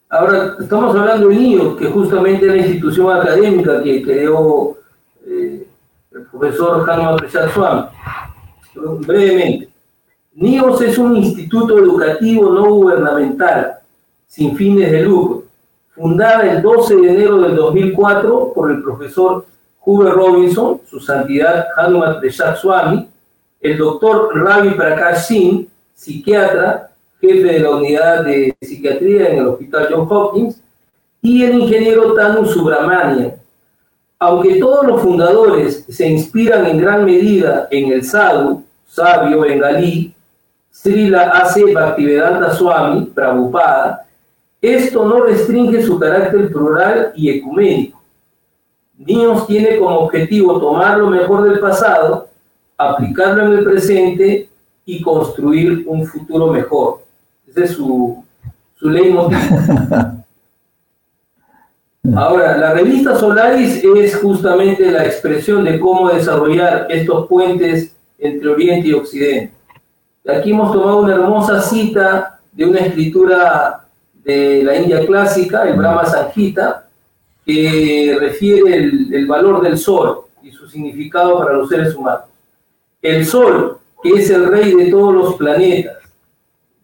Ahora, estamos hablando de NIO, que justamente es la institución académica que creó eh, el profesor Hanma Prasad Swami. Brevemente, NIOS es un instituto educativo no gubernamental, sin fines de lucro, fundada el 12 de enero del 2004 por el profesor Hubert Robinson, su santidad Hanuman Prasad Swami, el doctor Ravi Prakash Singh, psiquiatra, jefe de la unidad de psiquiatría en el Hospital John Hopkins, y el ingeniero Tanu Subramanian. Aunque todos los fundadores se inspiran en gran medida en el sadhu, sabio bengalí, Srila A.C. Bhaktivedanta Swami, Prabhupada, esto no restringe su carácter plural y ecuménico. NIOS tiene como objetivo tomar lo mejor del pasado, aplicarlo en el presente y construir un futuro mejor. Ese es su, su leitmotiv. Ahora, la revista Solaris es justamente la expresión de cómo desarrollar estos puentes entre Oriente y Occidente. Aquí hemos tomado una hermosa cita de una escritura de la India clásica, el Brahma Sanjita, que refiere el, el valor del sol y su significado para los seres humanos. El sol, que es el rey de todos los planetas,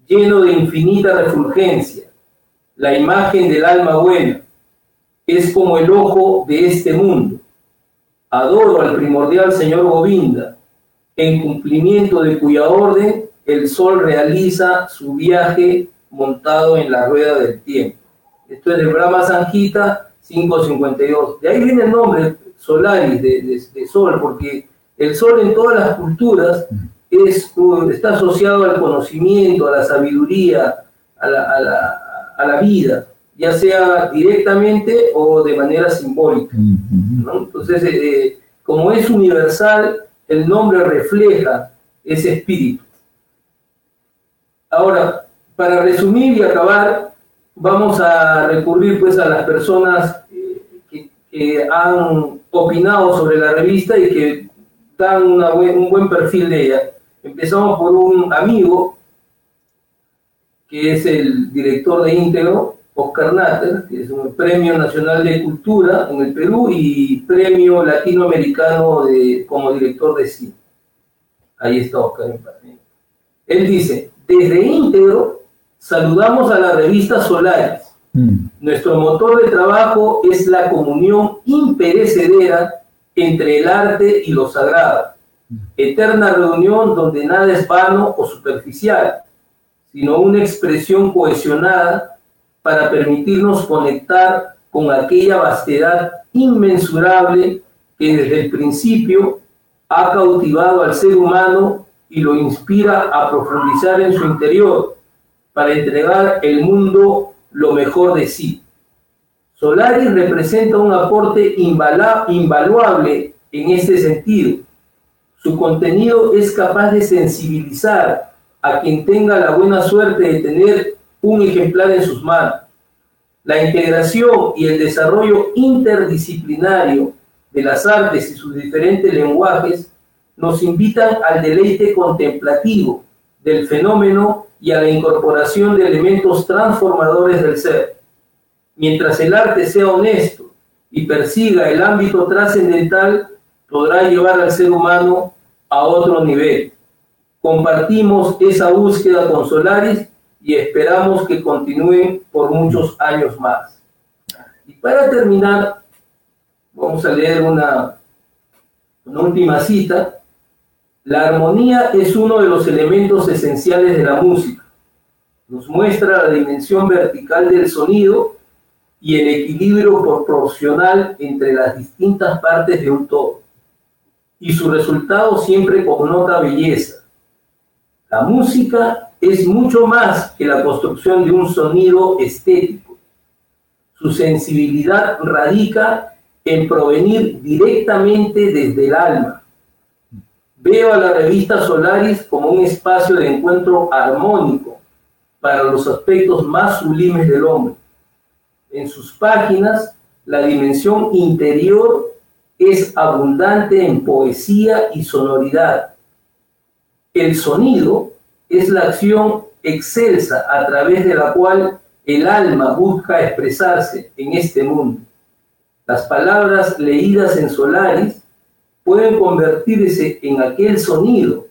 lleno de infinita refulgencia, la imagen del alma buena, es como el ojo de este mundo. Adoro al primordial Señor Govinda, en cumplimiento de cuya orden el sol realiza su viaje montado en la rueda del tiempo. Esto es de Brahma Sanjita 552. De ahí viene el nombre Solaris, de, de- de sol, porque el sol en todas las culturas es, está asociado al conocimiento, a la sabiduría, a la, a la- a la vida, ya sea directamente o de manera simbólica. ¿no? Entonces, eh, eh, como es universal, el nombre refleja ese espíritu. Ahora, para resumir y acabar, vamos a recurrir pues a las personas eh, que, han opinado sobre la revista y que dan un buen perfil de ella. Empezamos por un amigo, que es el director de Íntegro, Oscar Natter, que es un Premio Nacional de Cultura en el Perú y Premio Latinoamericano de, como director de cine. Ahí está Oscar. Él dice, desde íntegro saludamos a la revista Solaris. Mm. Nuestro motor de trabajo es la comunión imperecedera entre el arte y lo sagrado. Eterna reunión donde nada es vano o superficial, sino una expresión cohesionada para permitirnos conectar con aquella vastedad inmensurable que desde el principio ha cautivado al ser humano y lo inspira a profundizar en su interior para entregar el mundo lo mejor de sí. Solaris representa un aporte invaluable en este sentido. Su contenido es capaz de sensibilizar a quien tenga la buena suerte de tener un ejemplar en sus manos. La integración y el desarrollo interdisciplinario de las artes y sus diferentes lenguajes nos invitan al deleite contemplativo del fenómeno y a la incorporación de elementos transformadores del ser. Mientras el arte sea honesto y persiga el ámbito trascendental, podrá llevar al ser humano a otro nivel. Compartimos esa búsqueda con Solaris y esperamos que continúen por muchos años más. Y para terminar, vamos a leer una, una última cita. La armonía es uno de los elementos esenciales de la música. Nos muestra la dimensión vertical del sonido y el equilibrio proporcional entre las distintas partes de un todo. Y su resultado siempre connota belleza. La música es mucho más que la construcción de un sonido estético. Su sensibilidad radica en provenir directamente desde el alma. Veo a la revista Solaris como un espacio de encuentro armónico para los aspectos más sublimes del hombre. En sus páginas, la dimensión interior es abundante en poesía y sonoridad. El sonido es la acción excelsa a través de la cual el alma busca expresarse en este mundo. Las palabras leídas en Solaris pueden convertirse en aquel sonido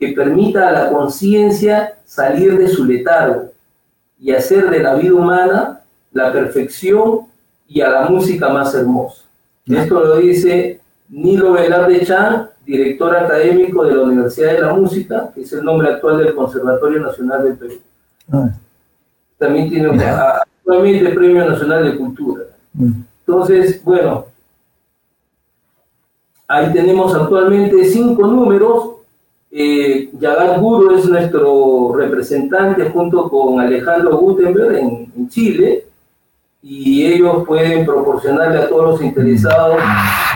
que permita a la conciencia salir de su letargo y hacer de la vida humana la perfección y a la música más hermosa. Esto lo dice Nilo Velarde Chan, director académico de la Universidad de la Música, que es el nombre actual del Conservatorio Nacional del Perú. Ah. También tiene un- actualmente Premio Nacional de Cultura. Mm. Entonces, bueno, ahí tenemos actualmente cinco números. Eh, Yagat Guru es nuestro representante junto con Alejandro Gutenberg en, Chile y ellos pueden proporcionarle a todos los interesados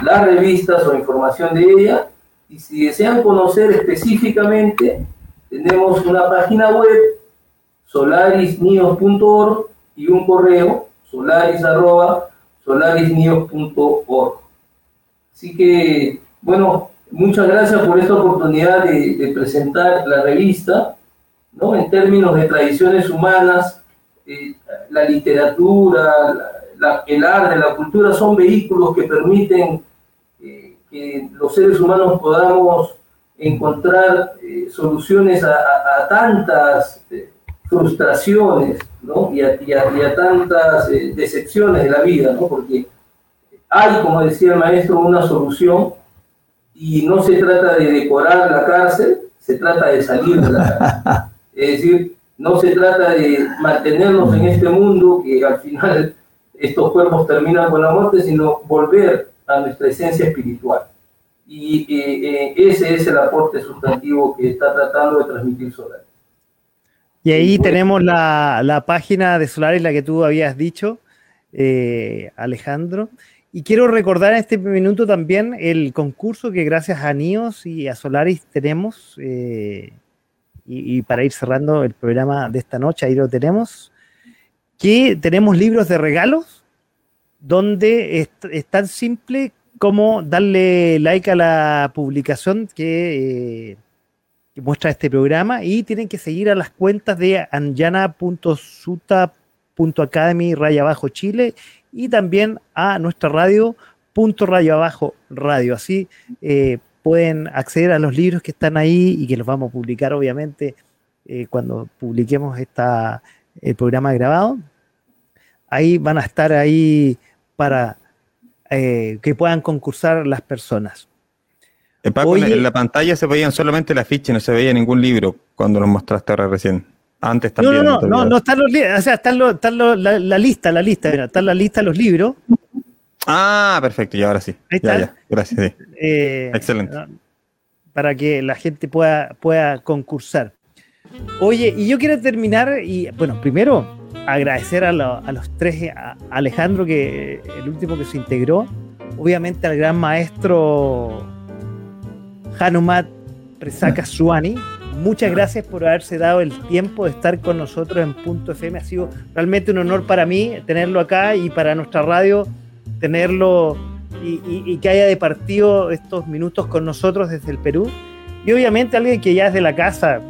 las revistas o información de ella. Y si desean conocer específicamente, tenemos una página web, solarisnios.org y un correo, solaris arroba solarisnios.org. Así que, bueno, muchas gracias por esta oportunidad de, presentar la revista, ¿no? En términos de tradiciones humanas, eh, la literatura, el arte, la cultura son vehículos que permiten eh, que los seres humanos podamos encontrar eh, soluciones a, tantas frustraciones ¿no? y, a, y a- tantas decepciones de la vida, ¿no? porque hay, como decía el maestro, una solución y no se trata de decorar la cárcel, se trata de salir de la cárcel. Es decir, no se trata de mantenernos en este mundo que al final estos cuerpos terminan con la muerte, sino volver a nuestra esencia espiritual. Y eh, eh, ese es el aporte sustantivo que está tratando de transmitir Solar. Y ahí tenemos la, la página de Solaris, la que tú habías dicho, eh, Alejandro. Y quiero recordar en este minuto también el concurso que gracias a NIOS y a Solaris tenemos. eh, y, y para ir cerrando el programa de esta noche, ahí lo tenemos. Que tenemos libros de regalos donde es, es tan simple como darle like a la publicación que, eh, que muestra este programa y tienen que seguir a las cuentas de anyana.suta.academy raya Chile y también a nuestra radio punto raya abajo radio. Así eh, pueden acceder a los libros que están ahí y que los vamos a publicar obviamente eh, cuando publiquemos esta, el programa grabado. Ahí van a estar ahí para eh, que puedan concursar las personas. Paco, Oye. en la pantalla se veían solamente las fichas, no se veía ningún libro cuando nos mostraste ahora recién. Antes también. no, no, no, no están los libros, o sea, están la, lista, la lista, mira, está la lista de los libros. Ah, perfecto, y ahora sí. Ahí está. ya, gracias. eh, Excelente. Para que la gente pueda, pueda concursar. Oye, y yo quiero terminar, y bueno, primero agradecer a, lo- a los tres, a Alejandro, que el último que se integró, obviamente al gran maestro Hanumat Presaka Suani. Muchas gracias por haberse dado el tiempo de estar con nosotros en Punto FM. Ha sido realmente un honor para mí tenerlo acá y para nuestra radio tenerlo y, y- y que haya departido estos minutos con nosotros desde el Perú. Y obviamente alguien que ya es de la casa,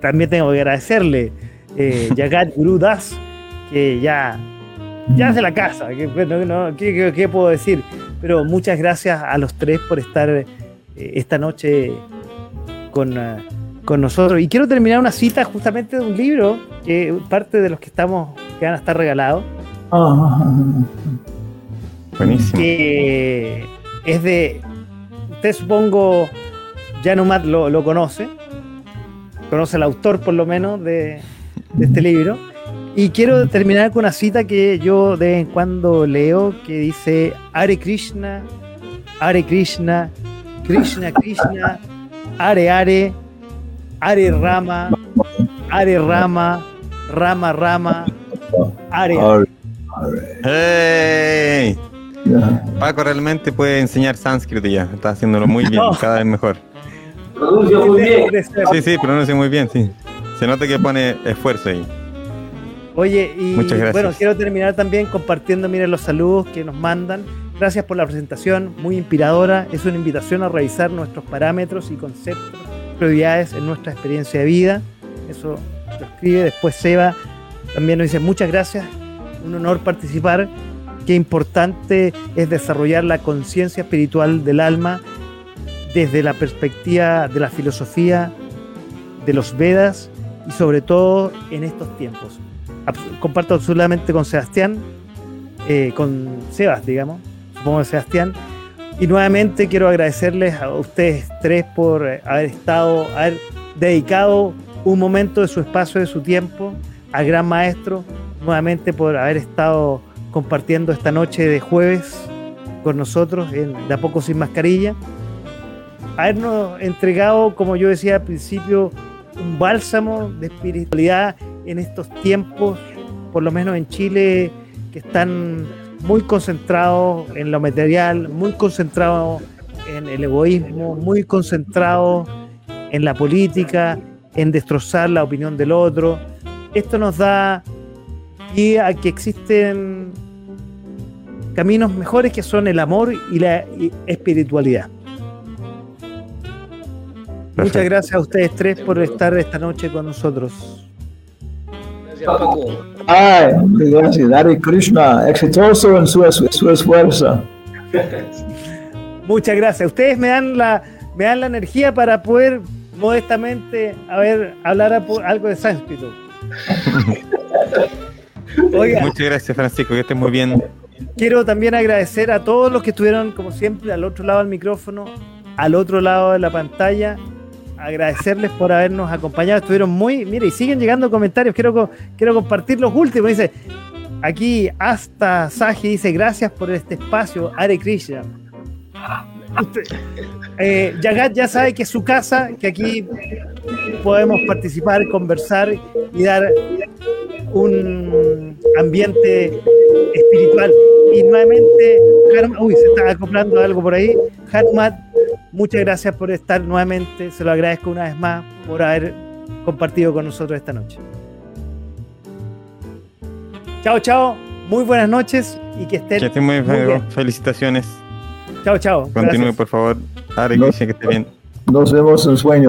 también tengo que agradecerle, eh, Yagat Guru Das, que ya, ya es de la casa, que, bueno, no, ¿qué, qué- qué puedo decir? Pero muchas gracias a los tres por estar eh, esta noche con, eh, con nosotros. Y quiero terminar una cita justamente de un libro, que parte de los que estamos, que van a estar regalados, Ah, Buenísimo. que es de. Usted supongo, Janumat lo, lo conoce, conoce al autor por lo menos de, de este libro. Y quiero terminar con una cita que yo de vez en cuando leo que dice: Hare Krishna, Hare Krishna, Krishna Krishna, Hare Hare, Hare Rama, Hare Rama, Rama Rama, Hare. ah, ¡Hey! Paco realmente puede enseñar sánscrito ya. Está haciéndolo muy bien, No. cada vez mejor. Pronuncia muy bien. Sí, sí, pronuncia muy bien, sí. Se nota que pone esfuerzo ahí. Oye, y bueno, quiero terminar también compartiendo, miren, los saludos que nos mandan. Gracias por la presentación, muy inspiradora. Es una invitación a revisar nuestros parámetros y conceptos, prioridades en nuestra experiencia de vida. Eso lo escribe. Después Seba también nos dice muchas gracias, un honor participar. Qué importante es desarrollar la conciencia espiritual del alma desde la perspectiva de la filosofía, de los Vedas y sobre todo en estos tiempos. Comparto absolutamente con Sebastián, eh, con Sebas, digamos, supongo Sebastián. Y nuevamente quiero agradecerles a ustedes tres por eh, haber estado, haber dedicado un momento de su espacio, de su tiempo, al gran maestro, nuevamente por haber estado compartiendo esta noche de jueves con nosotros en De a poco sin mascarilla. Habernos entregado, como yo decía al principio, un bálsamo de espiritualidad en estos tiempos, por lo menos en Chile, que están muy concentrados en lo material, muy concentrados en el egoísmo, muy concentrados en la política, en destrozar la opinión del otro. Esto nos da pie a que existen caminos mejores que son el amor y la espiritualidad. Muchas gracias a ustedes tres por estar esta noche con nosotros. Gracias, Paco. Ay, gracias. Hare Krishna, exitoso en su, su esfuerzo. Muchas gracias. Ustedes me dan la, me dan la energía para poder modestamente a ver, hablar a- algo de sánscrito. Oiga, Muchas gracias, Francisco, que estés muy bien. quiero también agradecer a todos los que estuvieron, como siempre, al otro lado del micrófono, al otro lado de la pantalla. Agradecerles por habernos acompañado. Estuvieron muy. Mire, y siguen llegando comentarios. Quiero, quiero compartir los últimos. Dice. Aquí hasta Saji dice gracias por este espacio, Hare Krishna. Eh, ya sabe que es su casa, que aquí podemos participar, conversar y dar un ambiente espiritual. Y nuevamente, uy, se está acoplando algo por ahí. Hanumat, muchas gracias por estar nuevamente. Se lo agradezco una vez más por haber compartido con nosotros esta noche. Chao, chao. Muy buenas noches y que estén. Que estés muy muy bien. Felicitaciones. Chao, chao. Continúe, Gracias. por favor. Krishna, que esté bien. Nos vemos en sueño.